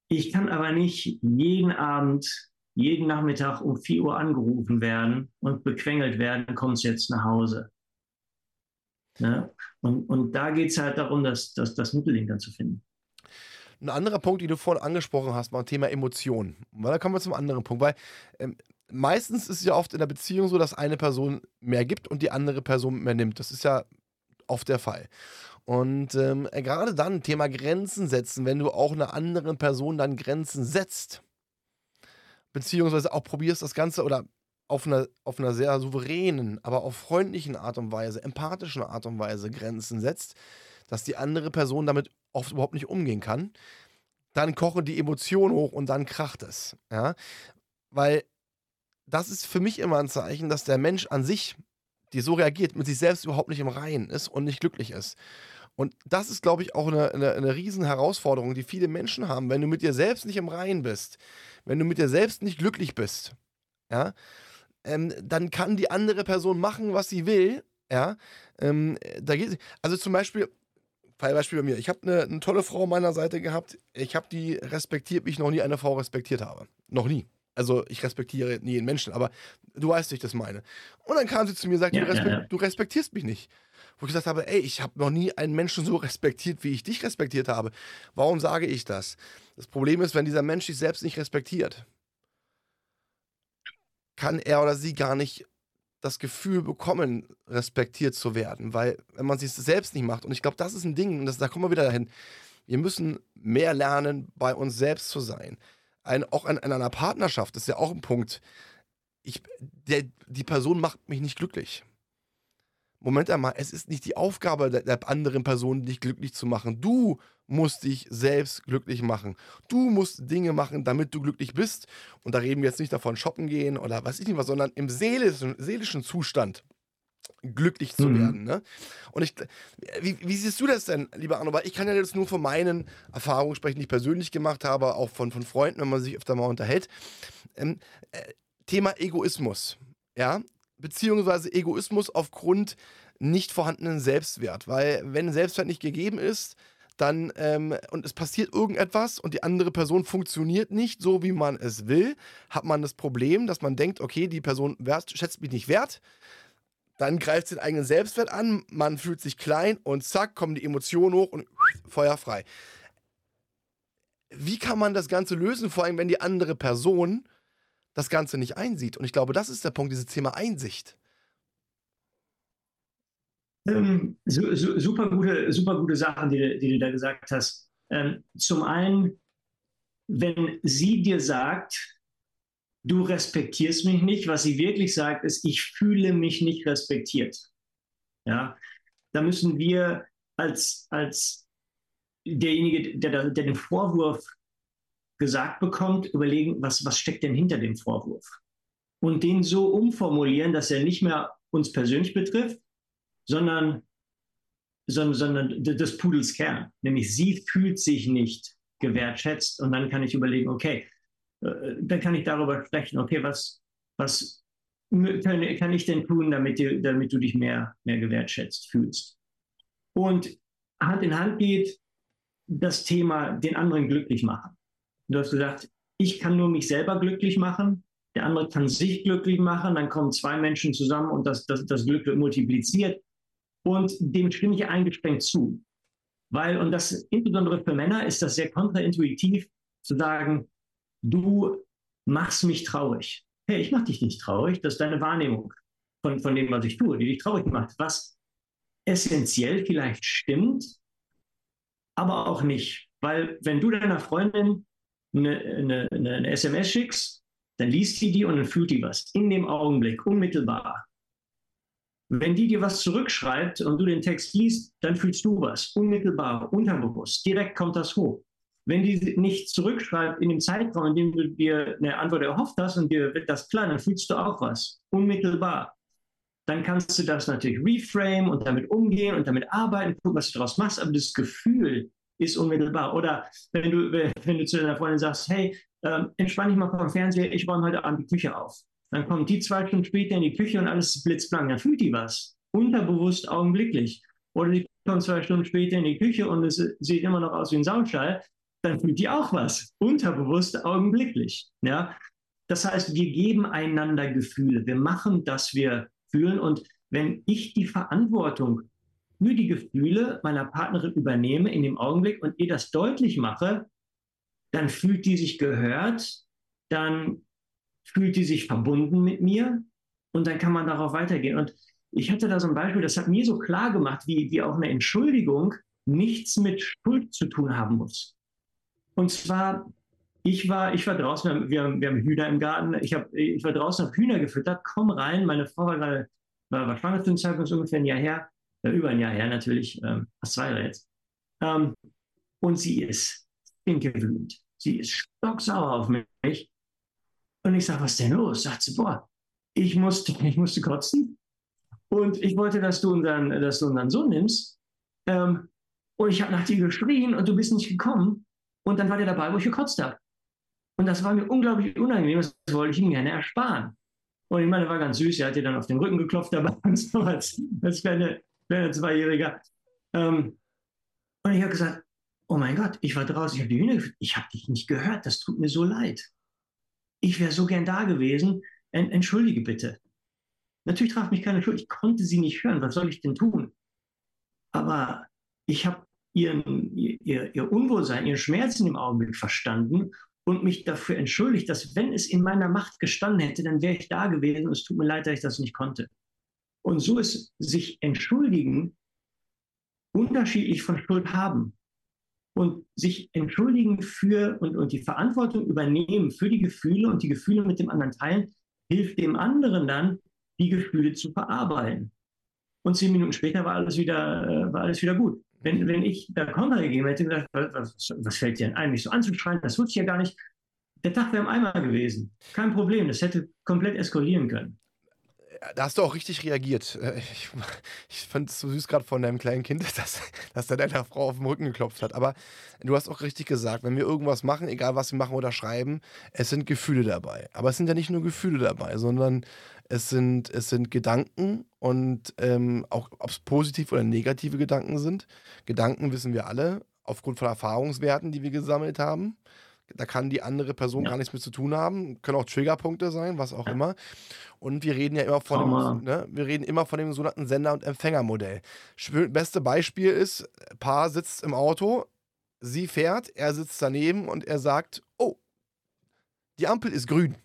Ich kann aber nicht jeden Abend jeden Nachmittag um 4 Uhr angerufen werden und bequengelt werden, kommst jetzt nach Hause. Ja? Und, und da geht es halt darum, das, das, das Mittelding dann zu finden. Ein anderer Punkt, den du vorhin angesprochen hast, war Thema Emotionen. Weil da kommen wir zum anderen Punkt, weil ähm, meistens ist es ja oft in der Beziehung so, dass eine Person mehr gibt und die andere Person mehr nimmt. Das ist ja oft der Fall. Und ähm, gerade dann, Thema Grenzen setzen, wenn du auch einer anderen Person dann Grenzen setzt, beziehungsweise auch probierst das Ganze oder auf einer, auf einer sehr souveränen, aber auch freundlichen Art und Weise, empathischen Art und Weise Grenzen setzt, dass die andere Person damit oft überhaupt nicht umgehen kann, dann kochen die Emotionen hoch und dann kracht es. Ja? Weil das ist für mich immer ein Zeichen, dass der Mensch an sich, die so reagiert, mit sich selbst überhaupt nicht im Reinen ist und nicht glücklich ist. Und das ist, glaube ich, auch eine, eine, eine riesen Herausforderung, die viele Menschen haben, wenn du mit dir selbst nicht im Reinen bist, wenn du mit dir selbst nicht glücklich bist, ja, ähm, dann kann die andere Person machen, was sie will, ja. Ähm, da geht, also zum Beispiel, Beispiel bei mir, ich habe eine, eine tolle Frau an meiner Seite gehabt, ich habe die respektiert, wie ich noch nie eine Frau respektiert habe. Noch nie. Also ich respektiere nie einen Menschen, aber du weißt, wie ich das meine. Und dann kam sie zu mir und sagte, ja, du, respekt, ja, ja. du respektierst mich nicht wo ich gesagt habe, ey, ich habe noch nie einen Menschen so respektiert, wie ich dich respektiert habe. Warum sage ich das? Das Problem ist, wenn dieser Mensch sich selbst nicht respektiert, kann er oder sie gar nicht das Gefühl bekommen, respektiert zu werden. Weil, wenn man sich selbst nicht macht, und ich glaube, das ist ein Ding, und das, da kommen wir wieder dahin, wir müssen mehr lernen, bei uns selbst zu sein. Ein, auch in, in einer Partnerschaft ist ja auch ein Punkt. Ich, der, die Person macht mich nicht glücklich. Moment einmal, es ist nicht die Aufgabe der, der, anderen Person, dich glücklich zu machen. Du musst dich selbst glücklich machen. Du musst Dinge machen, damit du glücklich bist. Und da reden wir jetzt nicht davon, shoppen gehen oder was ich nicht was, sondern im seelischen, seelischen Zustand glücklich zu mhm. werden. Ne? Und ich, wie, wie, siehst du das denn, lieber Arno? Weil ich kann ja jetzt nur von meinen Erfahrungen sprechen, die ich persönlich gemacht habe, auch von, von Freunden, wenn man sich öfter mal unterhält. Ähm, äh, Thema Egoismus. Ja, beziehungsweise Egoismus aufgrund nicht vorhandenen Selbstwert. Weil wenn Selbstwert nicht gegeben ist, dann ähm, und es passiert irgendetwas und die andere Person funktioniert nicht so, wie man es will, hat man das Problem, dass man denkt, okay, die Person wert, schätzt mich nicht wert. Dann greift sie den eigenen Selbstwert an, man fühlt sich klein und zack, kommen die Emotionen hoch und Feuer frei. Wie kann man das Ganze lösen, vor allem wenn die andere Person das Ganze nicht einsieht. Und ich glaube, das ist der Punkt, dieses Thema Einsicht. Ähm, su su super, gute, super gute Sachen, die, die du da gesagt hast. Ähm, zum einen, wenn sie dir sagt, du respektierst mich nicht, was sie wirklich sagt, ist, ich fühle mich nicht respektiert. Ja, da müssen wir als, als derjenige, der, der den Vorwurf gesagt bekommt, überlegen, was, was steckt denn hinter dem Vorwurf? Und den so umformulieren, dass er nicht mehr uns persönlich betrifft, sondern, sondern, sondern des Pudels Kern. Nämlich sie fühlt sich nicht gewertschätzt und dann kann ich überlegen, okay, äh, dann kann ich darüber sprechen, okay, was, was kann, kann ich denn tun, damit, dir, damit du dich mehr, mehr gewertschätzt fühlst? Und Hand in Hand geht das Thema, den anderen glücklich machen. Du hast gesagt, ich kann nur mich selber glücklich machen, der andere kann sich glücklich machen, dann kommen zwei Menschen zusammen und das, das, das Glück wird multipliziert. Und dem stimme ich eingeschränkt zu. Weil, und das insbesondere für Männer ist das sehr kontraintuitiv zu sagen, du machst mich traurig. Hey, ich mache dich nicht traurig, das ist deine Wahrnehmung von, von dem, was ich tue, die dich traurig macht. Was essentiell vielleicht stimmt, aber auch nicht. Weil wenn du deiner Freundin eine, eine, eine SMS schickst, dann liest die die und dann fühlt die was. In dem Augenblick, unmittelbar. Wenn die dir was zurückschreibt und du den Text liest, dann fühlst du was. Unmittelbar, unterbewusst. Direkt kommt das hoch. Wenn die nicht zurückschreibt in dem Zeitraum, in dem du dir eine Antwort erhofft hast und dir wird das klar, dann fühlst du auch was. Unmittelbar. Dann kannst du das natürlich reframe und damit umgehen und damit arbeiten, gucken, was du daraus machst. Aber das Gefühl, ist unmittelbar. Oder wenn du, wenn du zu deiner Freundin sagst, hey, ähm, entspann dich mal vom Fernseher, ich räume heute Abend die Küche auf. Dann kommt die zwei Stunden später in die Küche und alles ist blitzblank. Dann fühlt die was. Unterbewusst, augenblicklich. Oder die kommt zwei Stunden später in die Küche und es sieht immer noch aus wie ein Soundschall. Dann fühlt die auch was. Unterbewusst, augenblicklich. Ja? Das heißt, wir geben einander Gefühle. Wir machen, dass wir fühlen. Und wenn ich die Verantwortung für die Gefühle meiner Partnerin übernehme in dem Augenblick und ihr das deutlich mache, dann fühlt die sich gehört, dann fühlt die sich verbunden mit mir und dann kann man darauf weitergehen. Und ich hatte da so ein Beispiel, das hat mir so klar gemacht, wie, wie auch eine Entschuldigung nichts mit Schuld zu tun haben muss. Und zwar, ich war, ich war draußen, wir haben, wir haben, Hühner im Garten, ich, hab, ich war draußen, habe Hühner gefüttert, komm rein, meine Frau war gerade, war, war schwanger zu dem Zeitpunkt, ungefähr ein Jahr her, über ein Jahr her natürlich, ähm, fast zwei Jahre jetzt. Ähm, und sie ist gewöhnt. Sie ist stocksauer auf mich. Und ich sage, was ist denn los? Sagt sie, boah, ich musste, ich musste kotzen. Und ich wollte, dass du unseren, dass du unseren Sohn nimmst. Ähm, Und ich habe nach dir geschrien und du bist nicht gekommen. Und dann war der dabei, wo ich gekotzt habe. Und das war mir unglaublich unangenehm. Das wollte ich ihm gerne ersparen. Und ich meine, war ganz süß. Er hat dir dann auf den Rücken geklopft dabei, so als, als kleine, kleiner Zweijähriger. Ähm, und ich habe gesagt, oh mein Gott, ich war draußen, ich habe die Hühner. Ich habe dich nicht gehört. Das tut mir so leid. Ich wäre so gern da gewesen. Entschuldige bitte. Natürlich traf mich keine Schuld. Ich konnte sie nicht hören. Was soll ich denn tun? Aber ich habe ihren, ihr, ihr Unwohlsein, ihren Schmerz im Augenblick verstanden und mich dafür entschuldigt, dass wenn es in meiner Macht gestanden hätte, dann wäre ich da gewesen und es tut mir leid, dass ich das nicht konnte. Und so ist sich entschuldigen unterschiedlich von Schuld haben. Und sich entschuldigen für und, und die Verantwortung übernehmen für die Gefühle und die Gefühle mit dem anderen teilen, hilft dem anderen dann, die Gefühle zu verarbeiten. Und zehn Minuten später war alles wieder, äh, war alles wieder gut. Wenn, wenn ich da Konter gegeben hätte, gedacht, was, was fällt dir denn ein, mich so anzuschreien, das wusste ich ja gar nicht. Der Tag wäre im Eimer gewesen. Kein Problem, das hätte komplett eskalieren können. Da hast du auch richtig reagiert. Äh, ich, ich fand es so süß gerade von deinem kleinen Kind, dass, dass er deiner Frau auf den Rücken geklopft hat. Aber du hast auch richtig gesagt, wenn wir irgendwas machen, egal was wir machen oder schreiben, es sind Gefühle dabei. Aber es sind ja nicht nur Gefühle dabei, sondern es sind, es sind Gedanken und ähm, auch ob es positive oder negative Gedanken sind. Gedanken wissen wir alle, aufgrund von Erfahrungswerten, die wir gesammelt haben. Da kann die andere Person ja. gar nichts mit zu tun haben. Können auch Triggerpunkte sein, was auch immer. Und wir reden ja immer von dem, ne, wir reden immer von dem sogenannten Sender- und Empfängermodell. Beste Beispiel ist, Paar sitzt im Auto, sie fährt, er sitzt daneben und er sagt, oh, die Ampel ist grün.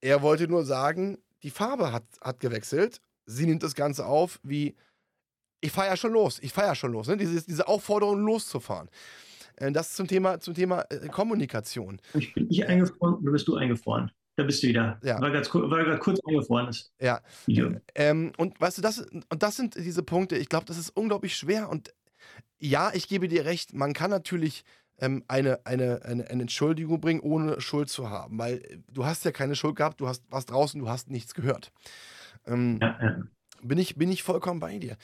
Er wollte nur sagen, die Farbe hat, hat gewechselt. Sie nimmt das Ganze auf wie, ich fahre ja schon los, ich fahre ja schon los. Ne? Diese, diese Aufforderung loszufahren. Äh, das zum Thema, zum Thema äh, Kommunikation. Ich bin nicht eingefroren, oder bist du eingefroren? Da bist du wieder. Ja. Weil gerade kurz eingefroren ist. Ja. Ähm, und weißt du, das, und das sind diese Punkte, ich glaube, das ist unglaublich schwer. Und ja, ich gebe dir recht, man kann natürlich ähm, eine, eine, eine, eine, Entschuldigung bringen, ohne Schuld zu haben. Weil äh, du hast ja keine Schuld gehabt, du hast, warst draußen, du hast nichts gehört. Ähm, ja, ja. Bin, ich, bin ich vollkommen bei dir.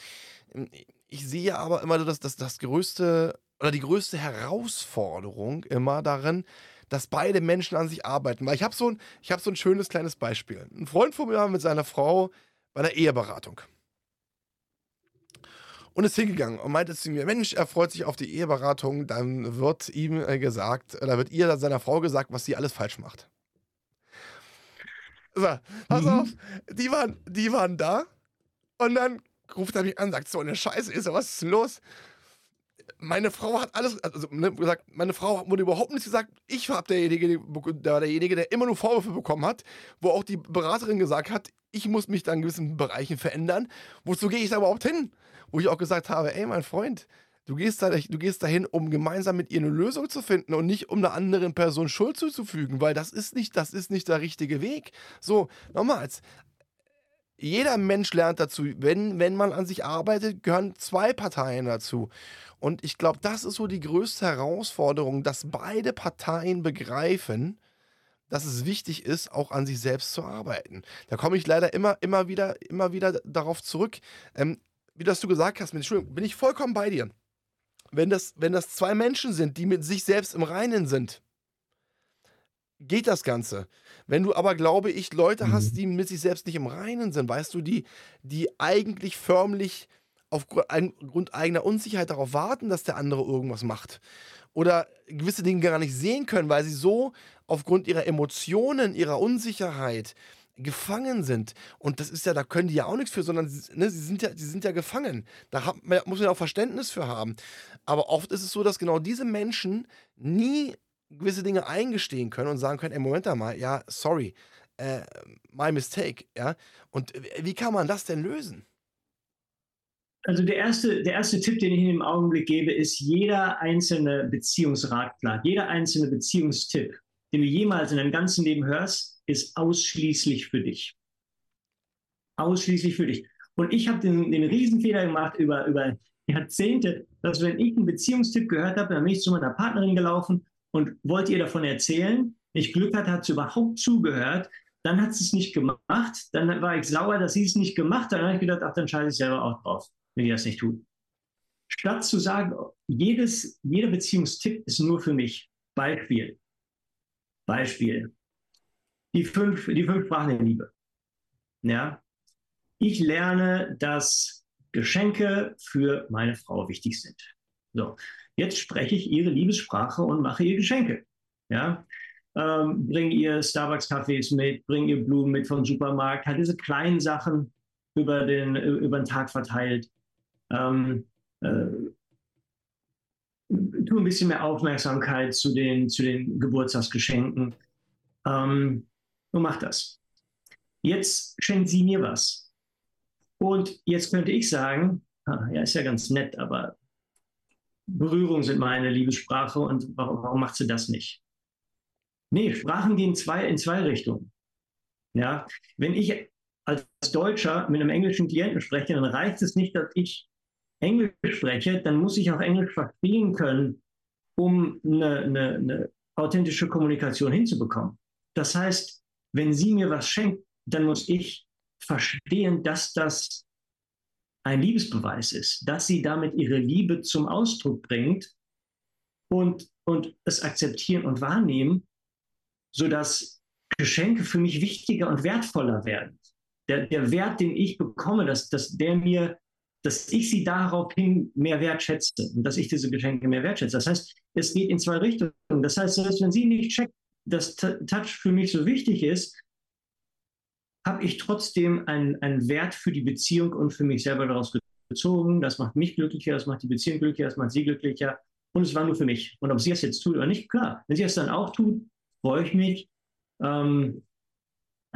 Ähm, ich sehe aber immer das, das, das größte oder die größte Herausforderung immer darin, dass beide Menschen an sich arbeiten. Weil ich habe so, ein, hab so ein schönes kleines Beispiel. Ein Freund von mir war mit seiner Frau bei einer Eheberatung und ist hingegangen und meinte zu mir, Mensch, er freut sich auf die Eheberatung, dann wird ihm äh, gesagt, oder wird ihr seiner Frau gesagt, was sie alles falsch macht. So, pass mhm. auf, die waren, die waren da und dann ruft er mich an, sagt so eine Scheiße ist, was ist denn los? Meine Frau hat alles, also ne, gesagt, meine Frau wurde überhaupt nichts gesagt. Ich war derjenige, der derjenige, der immer nur Vorwürfe bekommen hat, wo auch die Beraterin gesagt hat, ich muss mich da in gewissen Bereichen verändern. Wozu gehe ich da überhaupt hin? wo ich auch gesagt habe, ey, mein Freund, du gehst, da, du gehst dahin, um gemeinsam mit ihr eine Lösung zu finden und nicht um einer anderen Person Schuld zuzufügen, weil das ist nicht, das ist nicht der richtige Weg. So, nochmals, jeder Mensch lernt dazu. Wenn, wenn man an sich arbeitet, gehören zwei Parteien dazu. Und ich glaube, das ist so die größte Herausforderung, dass beide Parteien begreifen, dass es wichtig ist, auch an sich selbst zu arbeiten. Da komme ich leider immer, immer wieder, immer wieder darauf zurück. Ähm, wie das du gesagt hast, mit Entschuldigung, bin ich vollkommen bei dir. Wenn das, wenn das zwei Menschen sind, die mit sich selbst im Reinen sind, geht das Ganze. Wenn du aber, glaube ich, Leute mhm. hast, die mit sich selbst nicht im Reinen sind, weißt du, die, die eigentlich förmlich aufgrund eigener Unsicherheit darauf warten, dass der andere irgendwas macht. Oder gewisse Dinge gar nicht sehen können, weil sie so aufgrund ihrer Emotionen, ihrer Unsicherheit, gefangen sind. Und das ist ja, da können die ja auch nichts für, sondern ne, sie, sind ja, sie sind ja gefangen. Da hat, muss man ja auch Verständnis für haben. Aber oft ist es so, dass genau diese Menschen nie gewisse Dinge eingestehen können und sagen können, ey, Moment mal, ja, sorry, äh, my mistake, ja. Und wie kann man das denn lösen? Also der erste, der erste Tipp, den ich in dem Augenblick gebe, ist jeder einzelne Beziehungsratschlag, jeder einzelne Beziehungstipp, den du jemals in deinem ganzen Leben hörst, ist ausschließlich für dich. Ausschließlich für dich. Und ich habe den, den Riesenfehler gemacht über, über Jahrzehnte, dass wenn ich einen Beziehungstipp gehört habe, dann bin ich zu meiner Partnerin gelaufen und wollte ihr davon erzählen. Ich Glück hatte, hat sie überhaupt zugehört. Dann hat sie es nicht gemacht. Dann war ich sauer, dass sie es nicht gemacht hat. Dann habe ich gedacht, ach, dann scheiße ich selber auch drauf, wenn die das nicht tut. statt zu sagen, jedes, jeder Beziehungstipp ist nur für mich. Beispiel. Beispiel. Die fünf, die fünf Sprachen der Liebe. Ja. Ich lerne, dass Geschenke für meine Frau wichtig sind. So. Jetzt spreche ich ihre Liebessprache und mache ihr Geschenke. Ja. Ähm, bring ihr Starbucks-Kaffees mit, bring ihr Blumen mit vom Supermarkt, halt diese kleinen Sachen über den, über den Tag verteilt. Ähm, äh, tu ein bisschen mehr Aufmerksamkeit zu den, zu den Geburtstagsgeschenken ähm, und mach das. Jetzt schenkt sie mir was. Und jetzt könnte ich sagen, ah, ja, ist ja ganz nett, aber Berührung sind meine Liebessprache und warum, warum macht sie das nicht? Nee, Sprachen gehen zwei, in zwei Richtungen. Ja, wenn ich als Deutscher mit einem englischen Klienten spreche, dann reicht es nicht, dass ich Englisch spreche, dann muss ich auch Englisch verstehen können, um eine, eine, eine authentische Kommunikation hinzubekommen. Das heißt, wenn sie mir was schenkt, dann muss ich verstehen, dass das ein Liebesbeweis ist, dass sie damit ihre Liebe zum Ausdruck bringt und, und es akzeptieren und wahrnehmen, sodass Geschenke für mich wichtiger und wertvoller werden. Der, der Wert, den ich bekomme, dass, dass der mir dass ich sie daraufhin mehr wertschätze und dass ich diese Geschenke mehr wertschätze. Das heißt, es geht in zwei Richtungen. Das heißt, selbst wenn sie nicht checkt, dass Touch für mich so wichtig ist, habe ich trotzdem einen, einen Wert für die Beziehung und für mich selber daraus gezogen. Das macht mich glücklicher, das macht die Beziehung glücklicher, das macht sie glücklicher. Und es war nur für mich. Und ob sie es jetzt tut oder nicht, klar. Wenn sie es dann auch tut, freue ich mich. Ähm,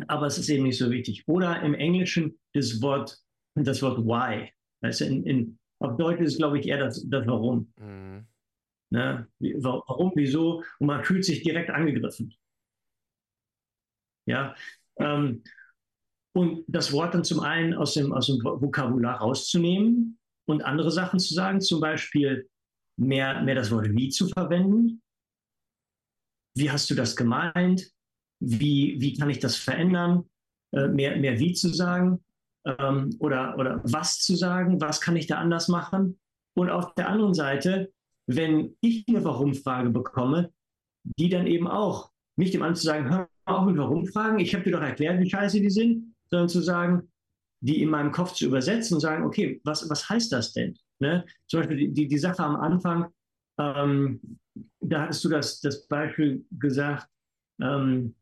aber es ist eben nicht so wichtig. Oder im Englischen das Wort, das Wort why. Du, in, in, auf Deutsch ist, glaube ich, eher das, das Warum. Mhm. Ne? Warum, wieso? Und man fühlt sich direkt angegriffen. Ja. Ähm, und das Wort dann zum einen aus dem, aus dem Vokabular rauszunehmen und andere Sachen zu sagen, zum Beispiel mehr, mehr das Wort wie zu verwenden. Wie hast du das gemeint? Wie, wie kann ich das verändern? Äh, mehr, mehr wie zu sagen ähm, oder, oder was zu sagen, was kann ich da anders machen. Und auf der anderen Seite, wenn ich eine Warum-Frage bekomme, die dann eben auch nicht dem anderen zu sagen, hör auf mit Warum-Fragen, ich habe dir doch erklärt, wie scheiße die sind, sondern zu sagen, die in meinem Kopf zu übersetzen und sagen, okay, was, was heißt das denn? Ne? Zum Beispiel die, die, die Sache am Anfang, ähm, da hattest du das, das Beispiel gesagt, ähm,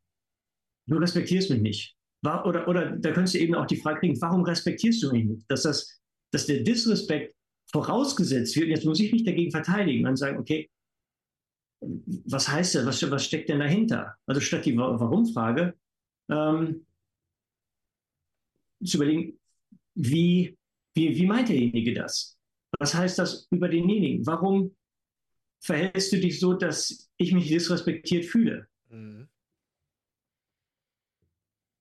du respektierst mich nicht. War, oder, oder da könntest du eben auch die Frage kriegen, warum respektierst du mich nicht? Dass, das, dass der Disrespekt vorausgesetzt wird, jetzt muss ich mich dagegen verteidigen und sagen, okay, was heißt das? Was, was steckt denn dahinter? Also statt die Warum-Frage ähm, zu überlegen, wie, wie, wie meint derjenige das? Was heißt das über denjenigen? Warum verhältst du dich so, dass ich mich disrespektiert fühle? Mhm.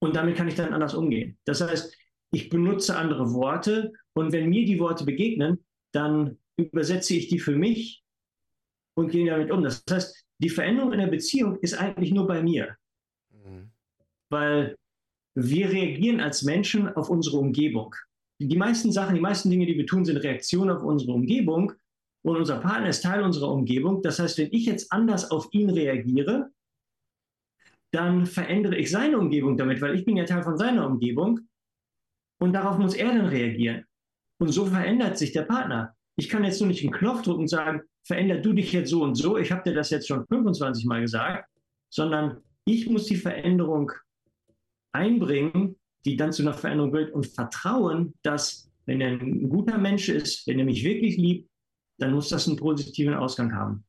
Und damit kann ich dann anders umgehen. Das heißt, ich benutze andere Worte und wenn mir die Worte begegnen, dann übersetze ich die für mich und gehe damit um. Das heißt, die Veränderung in der Beziehung ist eigentlich nur bei mir. Mhm. Weil wir reagieren als Menschen auf unsere Umgebung. Die meisten Sachen, die meisten Dinge, die wir tun, sind Reaktionen auf unsere Umgebung. Und unser Partner ist Teil unserer Umgebung. Das heißt, wenn ich jetzt anders auf ihn reagiere, dann verändere ich seine Umgebung damit, weil ich bin ja Teil von seiner Umgebung und darauf muss er dann reagieren. Und so verändert sich der Partner. Ich kann jetzt nur nicht einen Knopf drücken und sagen, veränder du dich jetzt so und so, ich habe dir das jetzt schon 25 Mal gesagt, sondern ich muss die Veränderung einbringen, die dann zu einer Veränderung wird und vertrauen, dass wenn er ein guter Mensch ist, wenn er mich wirklich liebt, dann muss das einen positiven Ausgang haben.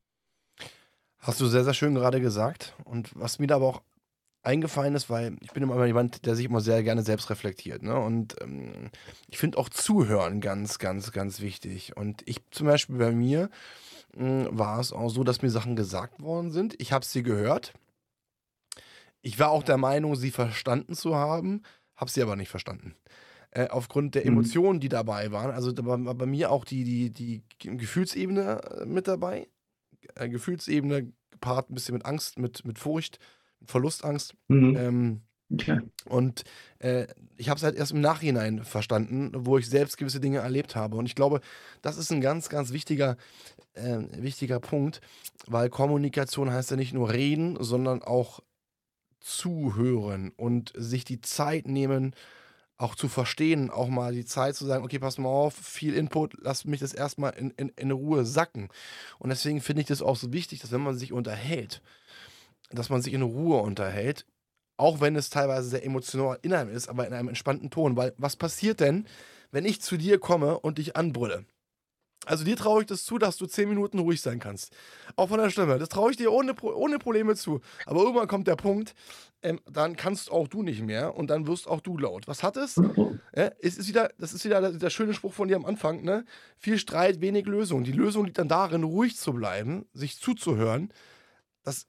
Hast du sehr, sehr schön gerade gesagt. Und was mir da aber auch eingefallen ist, weil ich bin immer jemand, der sich immer sehr gerne selbst reflektiert. Ne? Und ähm, ich finde auch Zuhören ganz, ganz, ganz wichtig. Und ich zum Beispiel bei mir äh, war es auch so, dass mir Sachen gesagt worden sind. Ich habe sie gehört. Ich war auch der Meinung, sie verstanden zu haben, habe sie aber nicht verstanden. Äh, aufgrund der mhm. Emotionen, die dabei waren. Also da war bei mir auch die, die, die Gefühlsebene äh, mit dabei. Äh, Gefühlsebene gepaart ein bisschen mit Angst, mit, mit Furcht Verlustangst. Mhm. Ähm, Okay. Und äh, ich habe es halt erst im Nachhinein verstanden, wo ich selbst gewisse Dinge erlebt habe. Und ich glaube, das ist ein ganz, ganz wichtiger, äh, wichtiger Punkt, weil Kommunikation heißt ja nicht nur reden, sondern auch zuhören und sich die Zeit nehmen, auch zu verstehen, auch mal die Zeit zu sagen, okay, pass mal auf, viel Input, lass mich das erstmal in, in, in Ruhe sacken. Und deswegen finde ich das auch so wichtig, dass wenn man sich unterhält, dass man sich in Ruhe unterhält, auch wenn es teilweise sehr emotional in einem ist, aber in einem entspannten Ton. Weil was passiert denn, wenn ich zu dir komme und dich anbrülle? Also dir traue ich das zu, dass du zehn Minuten ruhig sein kannst. Auch von der Stimme. Das traue ich dir ohne, ohne Probleme zu. Aber irgendwann kommt der Punkt, ähm, dann kannst auch du nicht mehr und dann wirst auch du laut. Was hat es? Äh, es ist wieder, das ist wieder der, der, schöne Spruch von dir am Anfang, ne? Viel Streit, wenig Lösung. Die Lösung liegt dann darin, ruhig zu bleiben, sich zuzuhören, das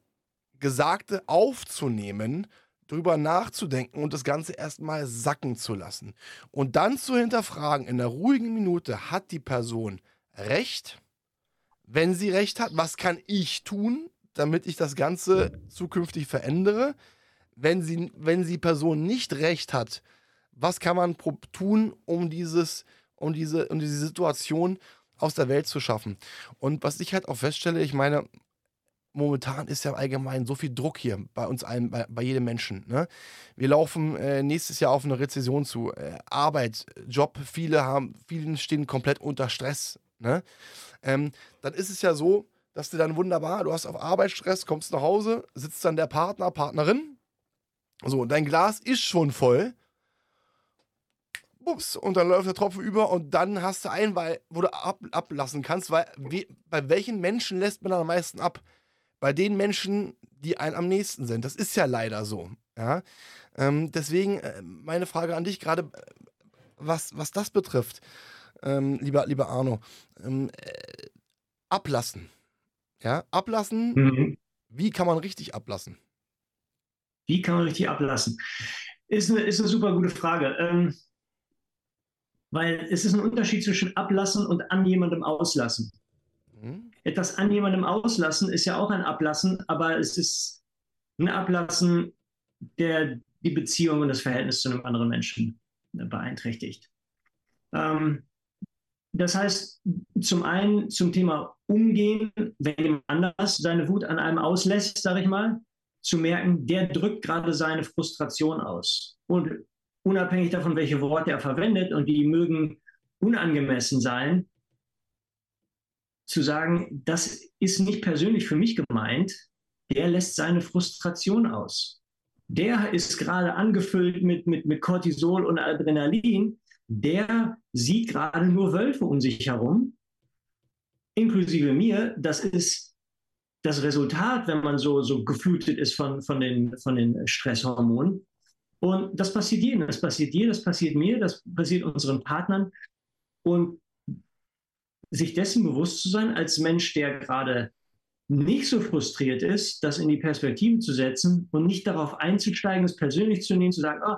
Gesagte aufzunehmen drüber nachzudenken und das Ganze erstmal sacken zu lassen. Und dann zu hinterfragen, in einer ruhigen Minute, hat die Person recht? Wenn sie recht hat, was kann ich tun, damit ich das Ganze zukünftig verändere? Wenn sie, wenn die Person nicht recht hat, was kann man tun, um, dieses, um, diese, um diese Situation aus der Welt zu schaffen? Und was ich halt auch feststelle, ich meine, momentan ist ja allgemein so viel Druck hier bei uns allen, bei, bei jedem Menschen. Ne? Wir laufen äh, nächstes Jahr auf eine Rezession zu. Äh, Arbeit, Job, viele haben, vielen stehen komplett unter Stress. Ne? Ähm, dann ist es ja so, dass du dann wunderbar, du hast auf Arbeit Stress, kommst nach Hause, sitzt dann der Partner, Partnerin. So, dein Glas ist schon voll. Ups, und dann läuft der Tropfen über und dann hast du einen, weil, wo du ab, ablassen kannst, weil wie, bei welchen Menschen lässt man am meisten ab? bei den Menschen, die einem am nächsten sind. Das ist ja leider so. Ja? Ähm, deswegen äh, meine Frage an dich, gerade äh, was, was das betrifft, ähm, lieber, lieber Arno, ähm, äh, ablassen. Ja, ablassen. Mhm. Wie kann man richtig ablassen? Wie kann man richtig ablassen? Ist eine, ist eine super gute Frage. Ähm, weil es ist ein Unterschied zwischen ablassen und an jemandem auslassen. Mhm. Etwas an jemandem auslassen ist ja auch ein Ablassen, aber es ist ein Ablassen, der die Beziehung und das Verhältnis zu einem anderen Menschen beeinträchtigt. Ähm, das heißt, zum einen zum Thema Umgehen, wenn jemand anders seine Wut an einem auslässt, sage ich mal, zu merken, der drückt gerade seine Frustration aus. Und unabhängig davon, welche Worte er verwendet, und die mögen unangemessen sein, zu sagen, das ist nicht persönlich für mich gemeint, der lässt seine Frustration aus. Der ist gerade angefüllt mit, mit, mit Cortisol und Adrenalin. Der sieht gerade nur Wölfe um sich herum, inklusive mir. Das ist das Resultat, wenn man so, so geflutet ist von, von, den, von den Stresshormonen. Und das passiert jedem. Das passiert dir, das passiert mir, das passiert unseren Partnern. Und sich dessen bewusst zu sein, als Mensch, der gerade nicht so frustriert ist, das in die Perspektive zu setzen und nicht darauf einzusteigen, es persönlich zu nehmen, zu sagen, oh,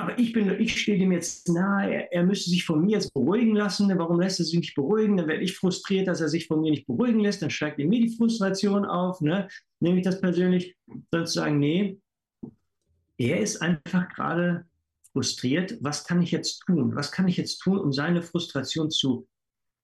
aber ich ich stehe dem jetzt nahe, er, er, müsste sich von mir jetzt beruhigen lassen. Warum lässt er sich nicht beruhigen? Dann werde ich frustriert, dass er sich von mir nicht beruhigen lässt. Dann steigt in mir die Frustration auf. Ne? Nehme ich das persönlich, zu sagen, nee, er ist einfach gerade frustriert. Was kann ich jetzt tun? Was kann ich jetzt tun, um seine Frustration zu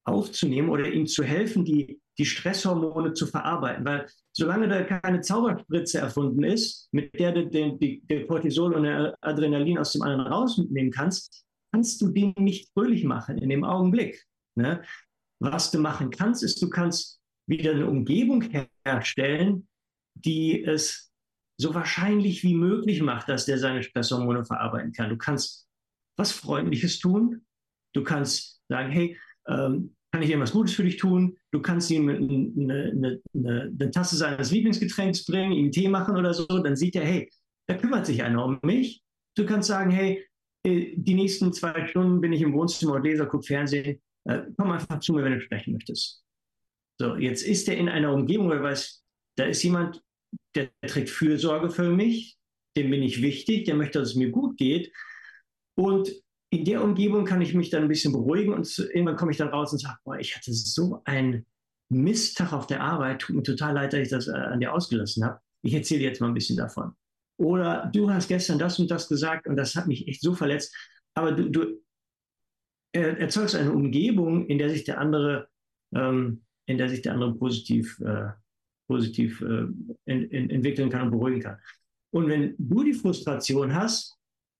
aufzunehmen oder ihm zu helfen, die, die Stresshormone zu verarbeiten. Weil solange da keine Zauberspritze erfunden ist, mit der du den, die, der Cortisol und der Adrenalin aus dem anderen rausnehmen kannst, kannst du den nicht fröhlich machen in dem Augenblick. Ne? Was du machen kannst, ist, du kannst wieder eine Umgebung herstellen, die es so wahrscheinlich wie möglich macht, dass der seine Stresshormone verarbeiten kann. Du kannst was Freundliches tun. Du kannst sagen, hey, ähm, kann ich irgendwas Gutes für dich tun? Du kannst ihm eine, eine, eine, eine Tasse seines Lieblingsgetränks bringen, ihm Tee machen oder so, dann sieht er, hey, da kümmert sich einer um mich. Du kannst sagen, hey, äh, die nächsten zwei Stunden bin ich im Wohnzimmer und lese, guck Fernsehen. Äh, komm einfach zu mir, wenn du sprechen möchtest. So, jetzt ist er in einer Umgebung, wo er weiß, da ist jemand, der trägt Fürsorge für mich, dem bin ich wichtig, der möchte, dass es mir gut geht. Und in der Umgebung kann ich mich dann ein bisschen beruhigen und irgendwann komme ich dann raus und sage, boah, ich hatte so einen Misttag auf der Arbeit, tut mir total leid, dass ich das äh, an dir ausgelassen habe. Ich erzähle jetzt mal ein bisschen davon. Oder du hast gestern das und das gesagt und das hat mich echt so verletzt. Aber du, du erzeugst eine Umgebung, in der sich der andere, ähm, in der sich der andere positiv, äh, positiv äh, in, in, entwickeln kann und beruhigen kann. Und wenn du die Frustration hast,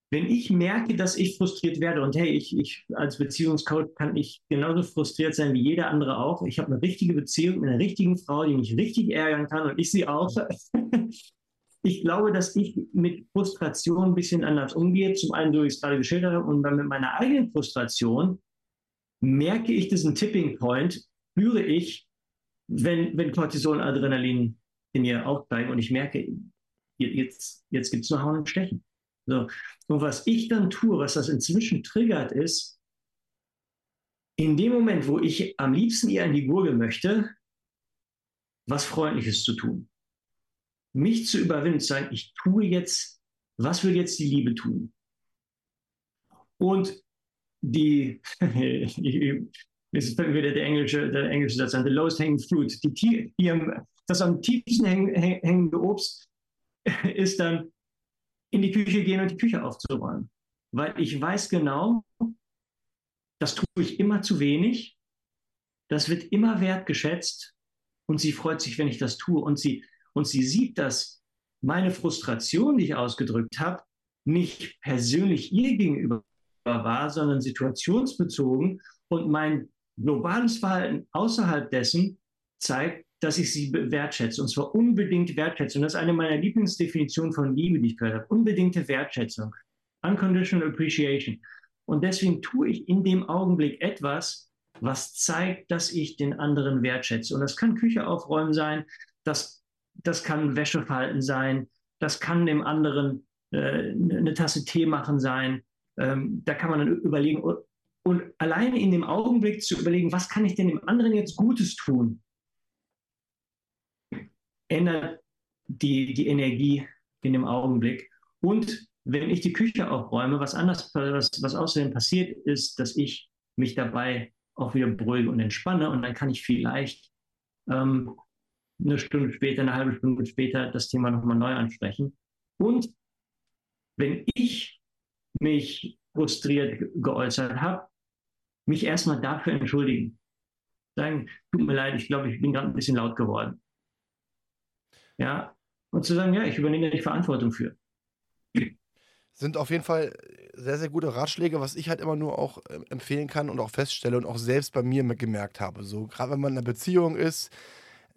wenn ich merke, dass ich frustriert werde und hey, ich, ich als Beziehungscoach kann ich genauso frustriert sein wie jeder andere auch. Ich habe eine richtige Beziehung mit einer richtigen Frau, die mich richtig ärgern kann und ich sie auch. ich glaube, dass ich mit Frustration ein bisschen anders umgehe. Zum einen, so wie ich es gerade geschildert habe, und dann mit meiner eigenen Frustration merke ich diesen Tipping Point, spüre ich, wenn, wenn Cortisol und Adrenalin in mir aufsteigen und ich merke, jetzt, jetzt gibt es nur Hauen und Stechen. So. Und was ich dann tue, was das inzwischen triggert, ist, in dem Moment, wo ich am liebsten ihr an die Gurgel möchte, was Freundliches zu tun. Mich zu überwinden, zu sagen, ich tue jetzt, was will jetzt die Liebe tun? Und die, jetzt fällt wieder der englische, der englische Satz an, the lowest hanging fruit, die, die, das am tiefsten hängende Obst ist dann, in die Küche gehen und die Küche aufzuräumen. Weil ich weiß genau, das tue ich immer zu wenig, das wird immer wertgeschätzt und sie freut sich, wenn ich das tue. Und sie, und sie sieht, dass meine Frustration, die ich ausgedrückt habe, nicht persönlich ihr gegenüber war, sondern situationsbezogen und mein globales Verhalten außerhalb dessen zeigt, dass ich sie wertschätze. Und zwar unbedingt wertschätze. Und das ist eine meiner Lieblingsdefinitionen von Liebe, die ich gehört habe. Unbedingte Wertschätzung. Unconditional Appreciation. Und deswegen tue ich in dem Augenblick etwas, was zeigt, dass ich den anderen wertschätze. Und das kann Küche aufräumen sein, das, das kann Wäscheverhalten sein, das kann dem anderen äh, eine Tasse Tee machen sein. Ähm, da kann man dann überlegen, und alleine in dem Augenblick zu überlegen, was kann ich denn dem anderen jetzt Gutes tun? Ändert die, die Energie in dem Augenblick. Und wenn ich die Küche aufräume, was anders, was, was außerdem passiert ist, dass ich mich dabei auch wieder beruhige und entspanne und dann kann ich vielleicht ähm, eine Stunde später, eine halbe Stunde später das Thema nochmal neu ansprechen. Und wenn ich mich frustriert geäußert habe, mich erstmal dafür entschuldigen. Sagen, tut mir leid, ich glaube, ich bin gerade ein bisschen laut geworden. Ja, und zu sagen, ja, ich übernehme die Verantwortung für. Sind auf jeden Fall sehr, sehr gute Ratschläge, was ich halt immer nur auch äh, empfehlen kann und auch feststelle und auch selbst bei mir gemerkt habe. So, gerade wenn man in einer Beziehung ist,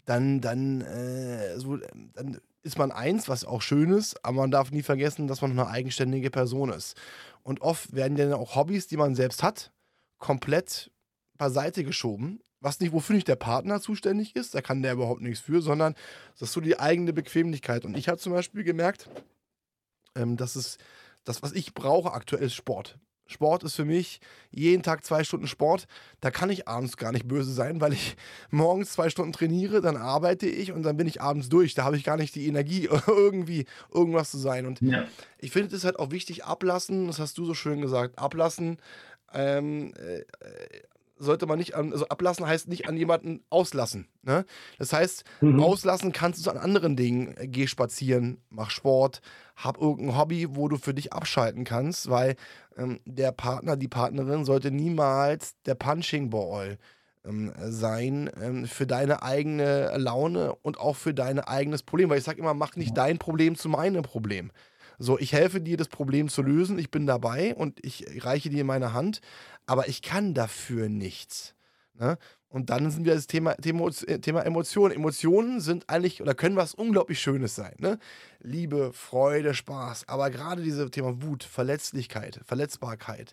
dann, dann, äh, so, dann ist man eins, was auch schön ist, aber man darf nie vergessen, dass man eine eigenständige Person ist. Und oft werden dann auch Hobbys, die man selbst hat, komplett beiseite geschoben was nicht, wofür nicht der Partner zuständig ist, da kann der überhaupt nichts für, sondern das ist so die eigene Bequemlichkeit. Und ich habe zum Beispiel gemerkt, ähm, dass es das, was ich brauche aktuell, ist Sport. Sport ist für mich jeden Tag zwei Stunden Sport. Da kann ich abends gar nicht böse sein, weil ich morgens zwei Stunden trainiere, dann arbeite ich und dann bin ich abends durch. Da habe ich gar nicht die Energie, irgendwie irgendwas zu sein. Und ja. ich finde es halt auch wichtig, ablassen, das hast du so schön gesagt, ablassen. Ähm, äh, sollte man nicht an, also ablassen heißt nicht an jemanden auslassen. Ne? Das heißt, mhm. auslassen kannst du an anderen Dingen. Geh spazieren, mach Sport, hab irgendein Hobby, wo du für dich abschalten kannst, weil ähm, der Partner, die Partnerin sollte niemals der Punching Ball ähm, sein ähm, für deine eigene Laune und auch für dein eigenes Problem. Weil ich sage immer, mach nicht dein Problem zu meinem Problem. So, ich helfe dir, das Problem zu lösen, ich bin dabei und ich reiche dir meine Hand, aber ich kann dafür nichts. Ne? Und dann sind wir das Thema, Thema, Thema Emotionen. Emotionen sind eigentlich oder können was unglaublich Schönes sein. Ne? Liebe, Freude, Spaß. Aber gerade dieses Thema Wut, Verletzlichkeit, Verletzbarkeit,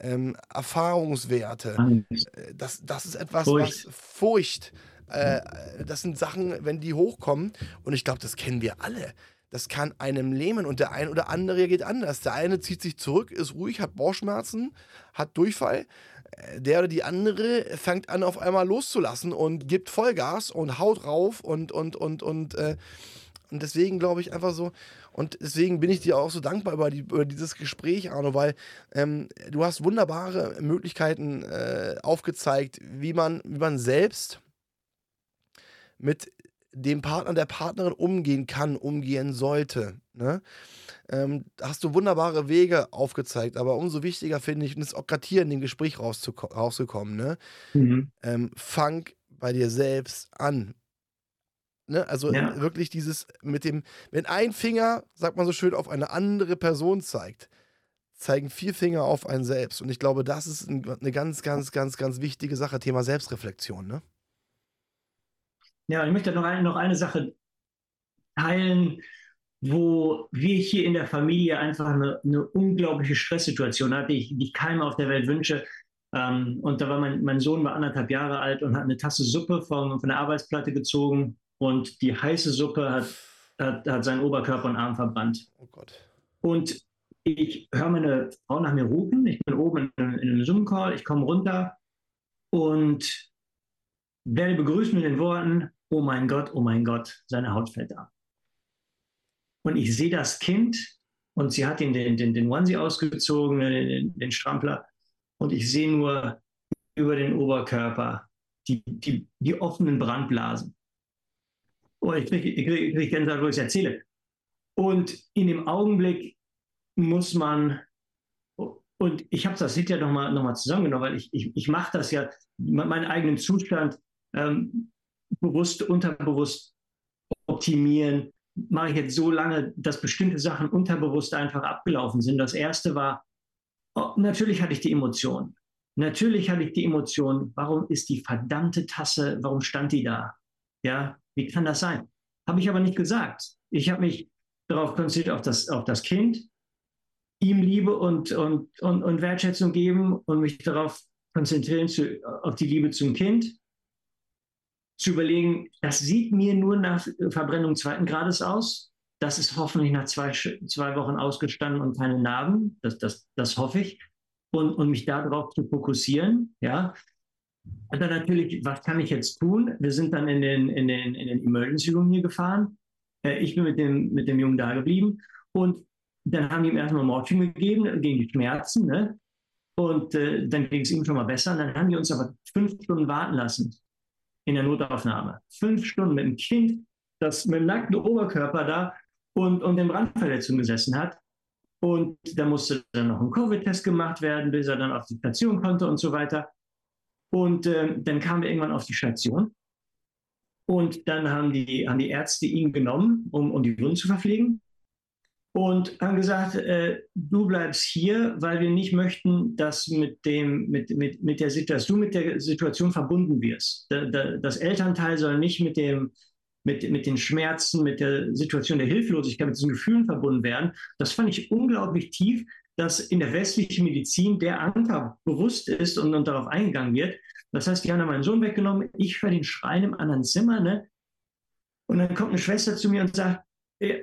ähm, Erfahrungswerte, äh, das, das ist etwas, Furcht. was Furcht, äh, das sind Sachen, wenn die hochkommen, und ich glaube, das kennen wir alle das kann einem lähmen und der ein oder andere geht anders. Der eine zieht sich zurück, ist ruhig, hat Bauchschmerzen, hat Durchfall. Äh, der oder die andere fängt an, auf einmal loszulassen und gibt Vollgas und haut rauf und, und, und, und, äh, und deswegen glaube ich einfach so, und deswegen bin ich dir auch so dankbar über, die, über dieses Gespräch, Arno, weil ähm, du hast wunderbare Möglichkeiten äh, aufgezeigt, wie man, wie man selbst mit dem Partner, der Partnerin umgehen kann, umgehen sollte. Ne? Ähm, hast du wunderbare Wege aufgezeigt, aber umso wichtiger finde ich, und das ist auch gerade hier in dem Gespräch rausgekommen, ne? Mhm. Ähm, fang bei dir selbst an. Ne? Also ja. wirklich dieses mit dem, wenn ein Finger, sagt man so schön, auf eine andere Person zeigt, zeigen vier Finger auf einen selbst. Und ich glaube, das ist eine ganz, ganz, ganz, ganz wichtige Sache, Thema Selbstreflexion. Ne? Ja, ich möchte noch eine, noch eine Sache teilen, wo wir hier in der Familie einfach eine, eine unglaubliche Stresssituation hatten, die ich, die ich keinem auf der Welt wünsche. Ähm, und da war mein, mein Sohn war anderthalb Jahre alt und hat eine Tasse Suppe von, von der Arbeitsplatte gezogen und die heiße Suppe hat, hat, hat seinen Oberkörper und Arm verbrannt. Oh Gott. Und ich höre meine Frau nach mir rufen. Ich bin oben in, in einem Zoom-Call, ich komme runter und werde begrüßt mit den Worten, oh mein Gott, oh mein Gott, seine Haut fällt ab. Und ich sehe das Kind und sie hat ihn den, den, den Onesie ausgezogen, den, den Strampler, und ich sehe nur über den Oberkörper die, die, die offenen Brandblasen. Oh, ich kriege ich krieg, krieg Gänsehaut, wo ich es erzähle. Und in dem Augenblick muss man, und ich habe das hinterher nochmal noch mal zusammengenommen, weil ich, ich, ich mache das ja, meinen eigenen Zustand ähm, bewusst, unterbewusst optimieren, mache ich jetzt so lange, dass bestimmte Sachen unterbewusst einfach abgelaufen sind. Das erste war, oh, natürlich hatte ich die Emotion. Natürlich hatte ich die Emotion, warum ist die verdammte Tasse, warum stand die da? Ja, wie kann das sein? Habe ich aber nicht gesagt. Ich habe mich darauf konzentriert, auf das, auf das Kind, ihm Liebe und, und, und, und Wertschätzung geben und mich darauf konzentrieren, zu, auf die Liebe zum Kind zu überlegen, das sieht mir nur nach Verbrennung zweiten Grades aus. Das ist hoffentlich nach zwei, zwei Wochen ausgestanden und keine Narben. Das, das, das hoffe ich. Und, und mich darauf zu fokussieren. Ja. Und dann natürlich, was kann ich jetzt tun? Wir sind dann in den, in den, in den Emergency Room hier gefahren. Äh, ich bin mit dem, mit dem Jungen da geblieben. Und dann haben die ihm erstmal Morphium gegeben gegen die Schmerzen. Ne? Und äh, dann ging es ihm schon mal besser. Und dann haben die uns aber fünf Stunden warten lassen in der Notaufnahme. Fünf Stunden mit einem Kind, das mit dem nackten Oberkörper da und, und in Brandverletzung gesessen hat. Und da musste dann noch ein Covid-Test gemacht werden, bis er dann auf die Station konnte und so weiter. Und äh, dann kamen wir irgendwann auf die Station. Und dann haben die, haben die Ärzte ihn genommen, um, um die Wunden zu verpflegen und haben gesagt, äh, du bleibst hier, weil wir nicht möchten, dass mit, dem, mit, mit, mit der Situation, du mit der Situation verbunden wirst. Da, da, das Elternteil soll nicht mit, dem, mit, mit den Schmerzen, mit der Situation der Hilflosigkeit, mit diesen Gefühlen verbunden werden. Das fand ich unglaublich tief, dass in der westlichen Medizin der Anker bewusst ist und, und darauf eingegangen wird. Das heißt, die haben meinen Sohn weggenommen, ich höre den Schreien im anderen Zimmer, ne? Und dann kommt eine Schwester zu mir und sagt, äh,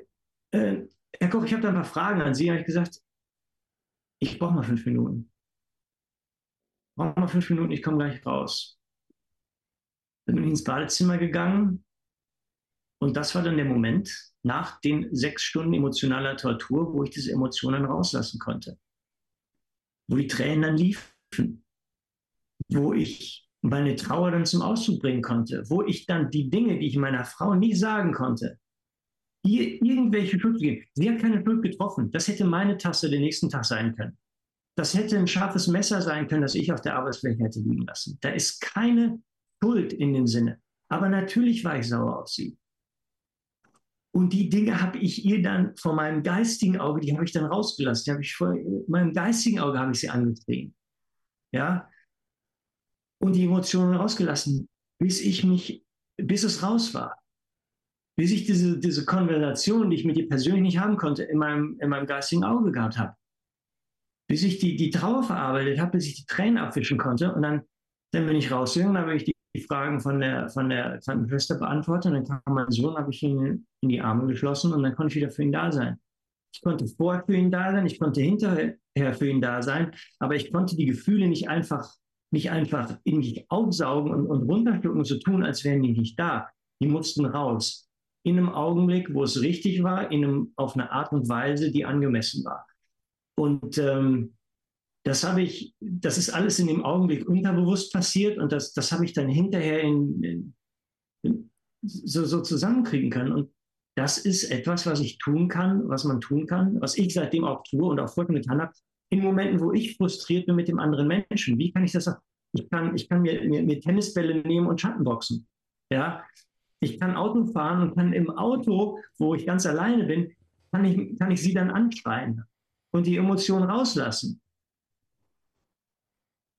äh, Herr Koch, ich habe da ein paar Fragen an Sie. Habe ich gesagt, ich brauche mal fünf Minuten. Brauche mal fünf Minuten, ich komme gleich raus. Dann bin ich ins Badezimmer gegangen und das war dann der Moment nach den sechs Stunden emotionaler Tortur, wo ich diese Emotionen rauslassen konnte. Wo die Tränen dann liefen. Wo ich meine Trauer dann zum Ausdruck bringen konnte. Wo ich dann die Dinge, die ich meiner Frau nie sagen konnte, ihr irgendwelche Schuld geben. Sie hat keine Schuld getroffen. Das hätte meine Tasse den nächsten Tag sein können. Das hätte ein scharfes Messer sein können, das ich auf der Arbeitsfläche hätte liegen lassen. Da ist keine Schuld in dem Sinne. Aber natürlich war ich sauer auf sie. Und die Dinge habe ich ihr dann vor meinem geistigen Auge, die habe ich dann rausgelassen. Die habe ich vor meinem geistigen Auge habe ich sie angetrieben. Ja. Und die Emotionen rausgelassen, bis ich mich, bis es raus war bis ich diese, diese Konversation, die ich mit ihr persönlich nicht haben konnte, in meinem, in meinem geistigen Auge gehabt habe. Bis ich die, die Trauer verarbeitet habe, bis ich die Tränen abwischen konnte. Und dann, dann bin ich rausgegangen, dann habe ich die, die Fragen von der, von der Krankenschwester beantwortet. Und dann kam mein Sohn, habe ich ihn in die Arme geschlossen und dann konnte ich wieder für ihn da sein. Ich konnte vorher für ihn da sein, ich konnte hinterher für ihn da sein, aber ich konnte die Gefühle nicht einfach, nicht einfach in mich aufsaugen und, und runterschlucken so tun, als wären die nicht da. Die mussten raus in einem Augenblick, wo es richtig war, in einem, auf eine Art und Weise, die angemessen war. Und ähm, das habe ich, das ist alles in dem Augenblick unterbewusst passiert und das, das habe ich dann hinterher in, in, so, so zusammenkriegen können. Und das ist etwas, was ich tun kann, was man tun kann, was ich seitdem auch tue und auch vorher getan habe, in Momenten, wo ich frustriert bin mit dem anderen Menschen. Wie kann ich das? Ich kann, ich kann mir, mir, mir Tennisbälle nehmen und Schattenboxen. Ja, ich kann Auto fahren und kann im Auto, wo ich ganz alleine bin, kann ich, kann ich sie dann anschreien und die Emotionen rauslassen.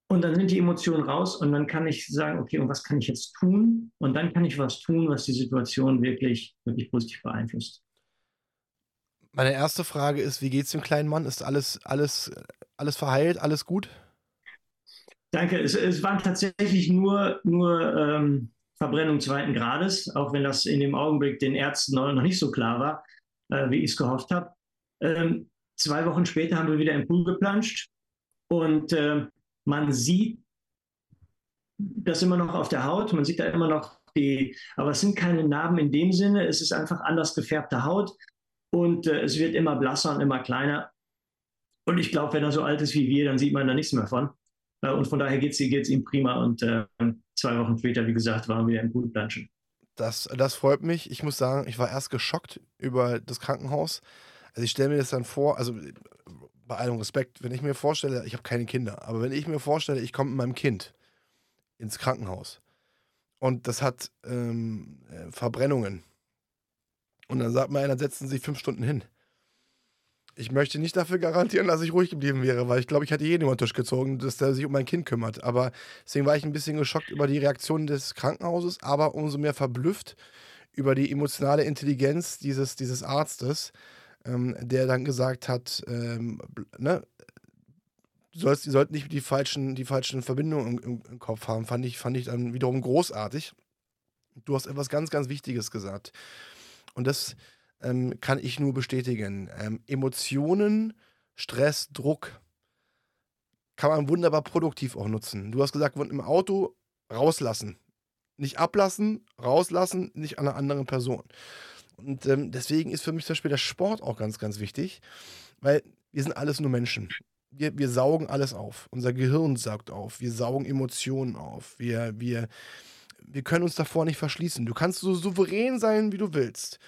Und dann sind die Emotionen raus und dann kann ich sagen, okay, und was kann ich jetzt tun? Und dann kann ich was tun, was die Situation wirklich, wirklich positiv beeinflusst. Meine erste Frage ist, wie geht es dem kleinen Mann? Ist alles, alles, alles verheilt, alles gut? Danke. Es, es waren tatsächlich nur, nur ähm, Verbrennung zweiten Grades, auch wenn das in dem Augenblick den Ärzten noch nicht so klar war, äh, wie ich es gehofft habe. Ähm, zwei Wochen später haben wir wieder im Pool geplanscht und äh, man sieht das immer noch auf der Haut, man sieht da immer noch die, aber es sind keine Narben in dem Sinne, es ist einfach anders gefärbte Haut und äh, es wird immer blasser und immer kleiner. Und ich glaube, wenn er so alt ist wie wir, dann sieht man da nichts mehr von. Äh, und von daher geht es ihm prima. Und äh, zwei Wochen später, wie gesagt, waren wir im Blutplanschen. Das, das freut mich. Ich muss sagen, ich war erst geschockt über das Krankenhaus. Also ich stelle mir das dann vor, also bei allem Respekt, wenn ich mir vorstelle, ich habe keine Kinder, aber wenn ich mir vorstelle, ich komme mit meinem Kind ins Krankenhaus und das hat ähm, äh, Verbrennungen und dann sagt man, dann setzen Sie sich fünf Stunden hin. Ich möchte nicht dafür garantieren, dass ich ruhig geblieben wäre, weil ich glaube, ich hätte jeden über den Tisch gezogen, dass der sich um mein Kind kümmert. Aber deswegen war ich ein bisschen geschockt über die Reaktion des Krankenhauses, aber umso mehr verblüfft über die emotionale Intelligenz dieses, dieses Arztes, ähm, der dann gesagt hat, ähm, ne, sollst, die sollten nicht die falschen, die falschen Verbindungen im, im, Kopf haben, fand ich, fand ich dann wiederum großartig. Du hast etwas ganz, ganz Wichtiges gesagt. Und das ähm, kann ich nur bestätigen. Ähm, Emotionen, Stress, Druck kann man wunderbar produktiv auch nutzen. Du hast gesagt, im Auto rauslassen. Nicht ablassen, rauslassen, nicht an einer anderen Person. Und ähm, deswegen ist für mich zum Beispiel der Sport auch ganz, ganz wichtig, weil wir sind alles nur Menschen. Wir, wir saugen alles auf. Unser Gehirn saugt auf. Wir saugen Emotionen auf. Wir, wir, wir können uns davor nicht verschließen. Du kannst so souverän sein, wie du willst.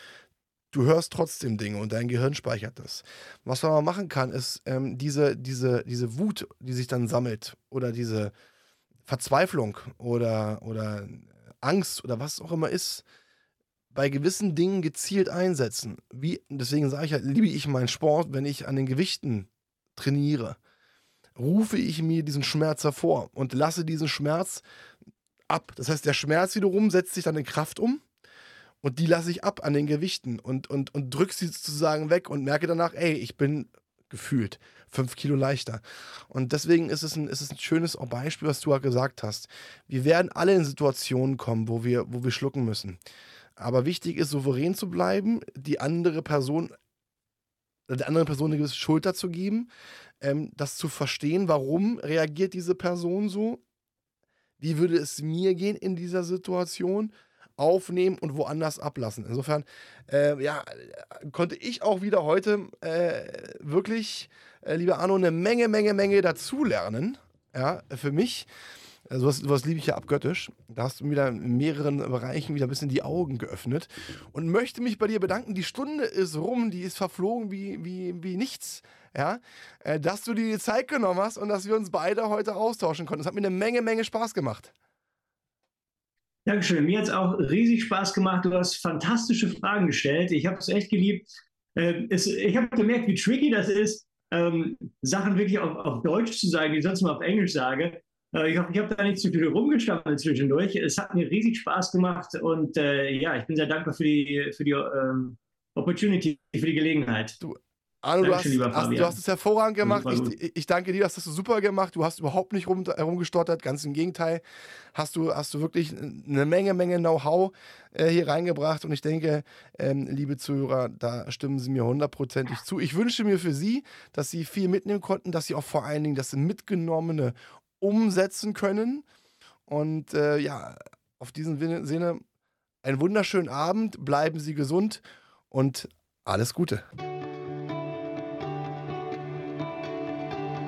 Du hörst trotzdem Dinge und dein Gehirn speichert das. Was man aber machen kann, ist ähm, diese, diese, diese Wut, die sich dann sammelt oder diese Verzweiflung oder, oder Angst oder was auch immer ist, bei gewissen Dingen gezielt einsetzen. Wie, deswegen sage ich halt, liebe ich meinen Sport, wenn ich an den Gewichten trainiere. Rufe ich mir diesen Schmerz hervor und lasse diesen Schmerz ab. Das heißt, der Schmerz wiederum setzt sich dann in Kraft um und die lasse ich ab an den Gewichten und, und, und drücke sie sozusagen weg und merke danach, ey, ich bin gefühlt fünf Kilo leichter. Und deswegen ist es ein, ist es ein schönes Beispiel, was du ja gesagt hast. Wir werden alle in Situationen kommen, wo wir, wo wir schlucken müssen. Aber wichtig ist, souverän zu bleiben, die andere Person, der anderen Person eine gewisse Schulter zu geben, ähm, das zu verstehen, warum reagiert diese Person so, wie würde es mir gehen in dieser Situation, aufnehmen und woanders ablassen. Insofern, äh, ja, konnte ich auch wieder heute äh, wirklich, äh, lieber Arno, eine Menge, Menge, Menge dazulernen. Ja, für mich. Äh, sowas, sowas liebe ich ja abgöttisch. Da hast du mir wieder in mehreren Bereichen wieder ein bisschen die Augen geöffnet. Und möchte mich bei dir bedanken. Die Stunde ist rum, die ist verflogen wie, wie, wie nichts. Ja, äh, dass du dir die Zeit genommen hast und dass wir uns beide heute austauschen konnten. Das hat mir eine Menge, Menge Spaß gemacht. Dankeschön. Mir hat es auch riesig Spaß gemacht. Du hast fantastische Fragen gestellt. Ich habe es echt geliebt. Äh, es, ich habe gemerkt, wie tricky das ist, ähm, Sachen wirklich auf, auf, Deutsch zu sagen, die ich sonst mal auf Englisch sage. Äh, ich hoffe, ich habe da nicht zu viel rumgestammelt zwischendurch. Es hat mir riesig Spaß gemacht und äh, ja, ich bin sehr dankbar für die, für die ähm, Opportunity, für die Gelegenheit. Du, Arno, du, hast, hast, du hast es hervorragend gemacht. Ich, ich, danke dir, das hast du super gemacht. Du hast überhaupt nicht rum, herumgestottert, ganz im Gegenteil. Hast du, hast du wirklich eine Menge, Menge Know-how äh, hier reingebracht. Und ich denke, ähm, liebe Zuhörer, da stimmen Sie mir hundertprozentig zu. Ich wünsche mir für Sie, dass Sie viel mitnehmen konnten, dass Sie auch vor allen Dingen das Mitgenommene umsetzen können. Und äh, ja, auf diesen Sinne, einen wunderschönen Abend, bleiben Sie gesund und alles Gute.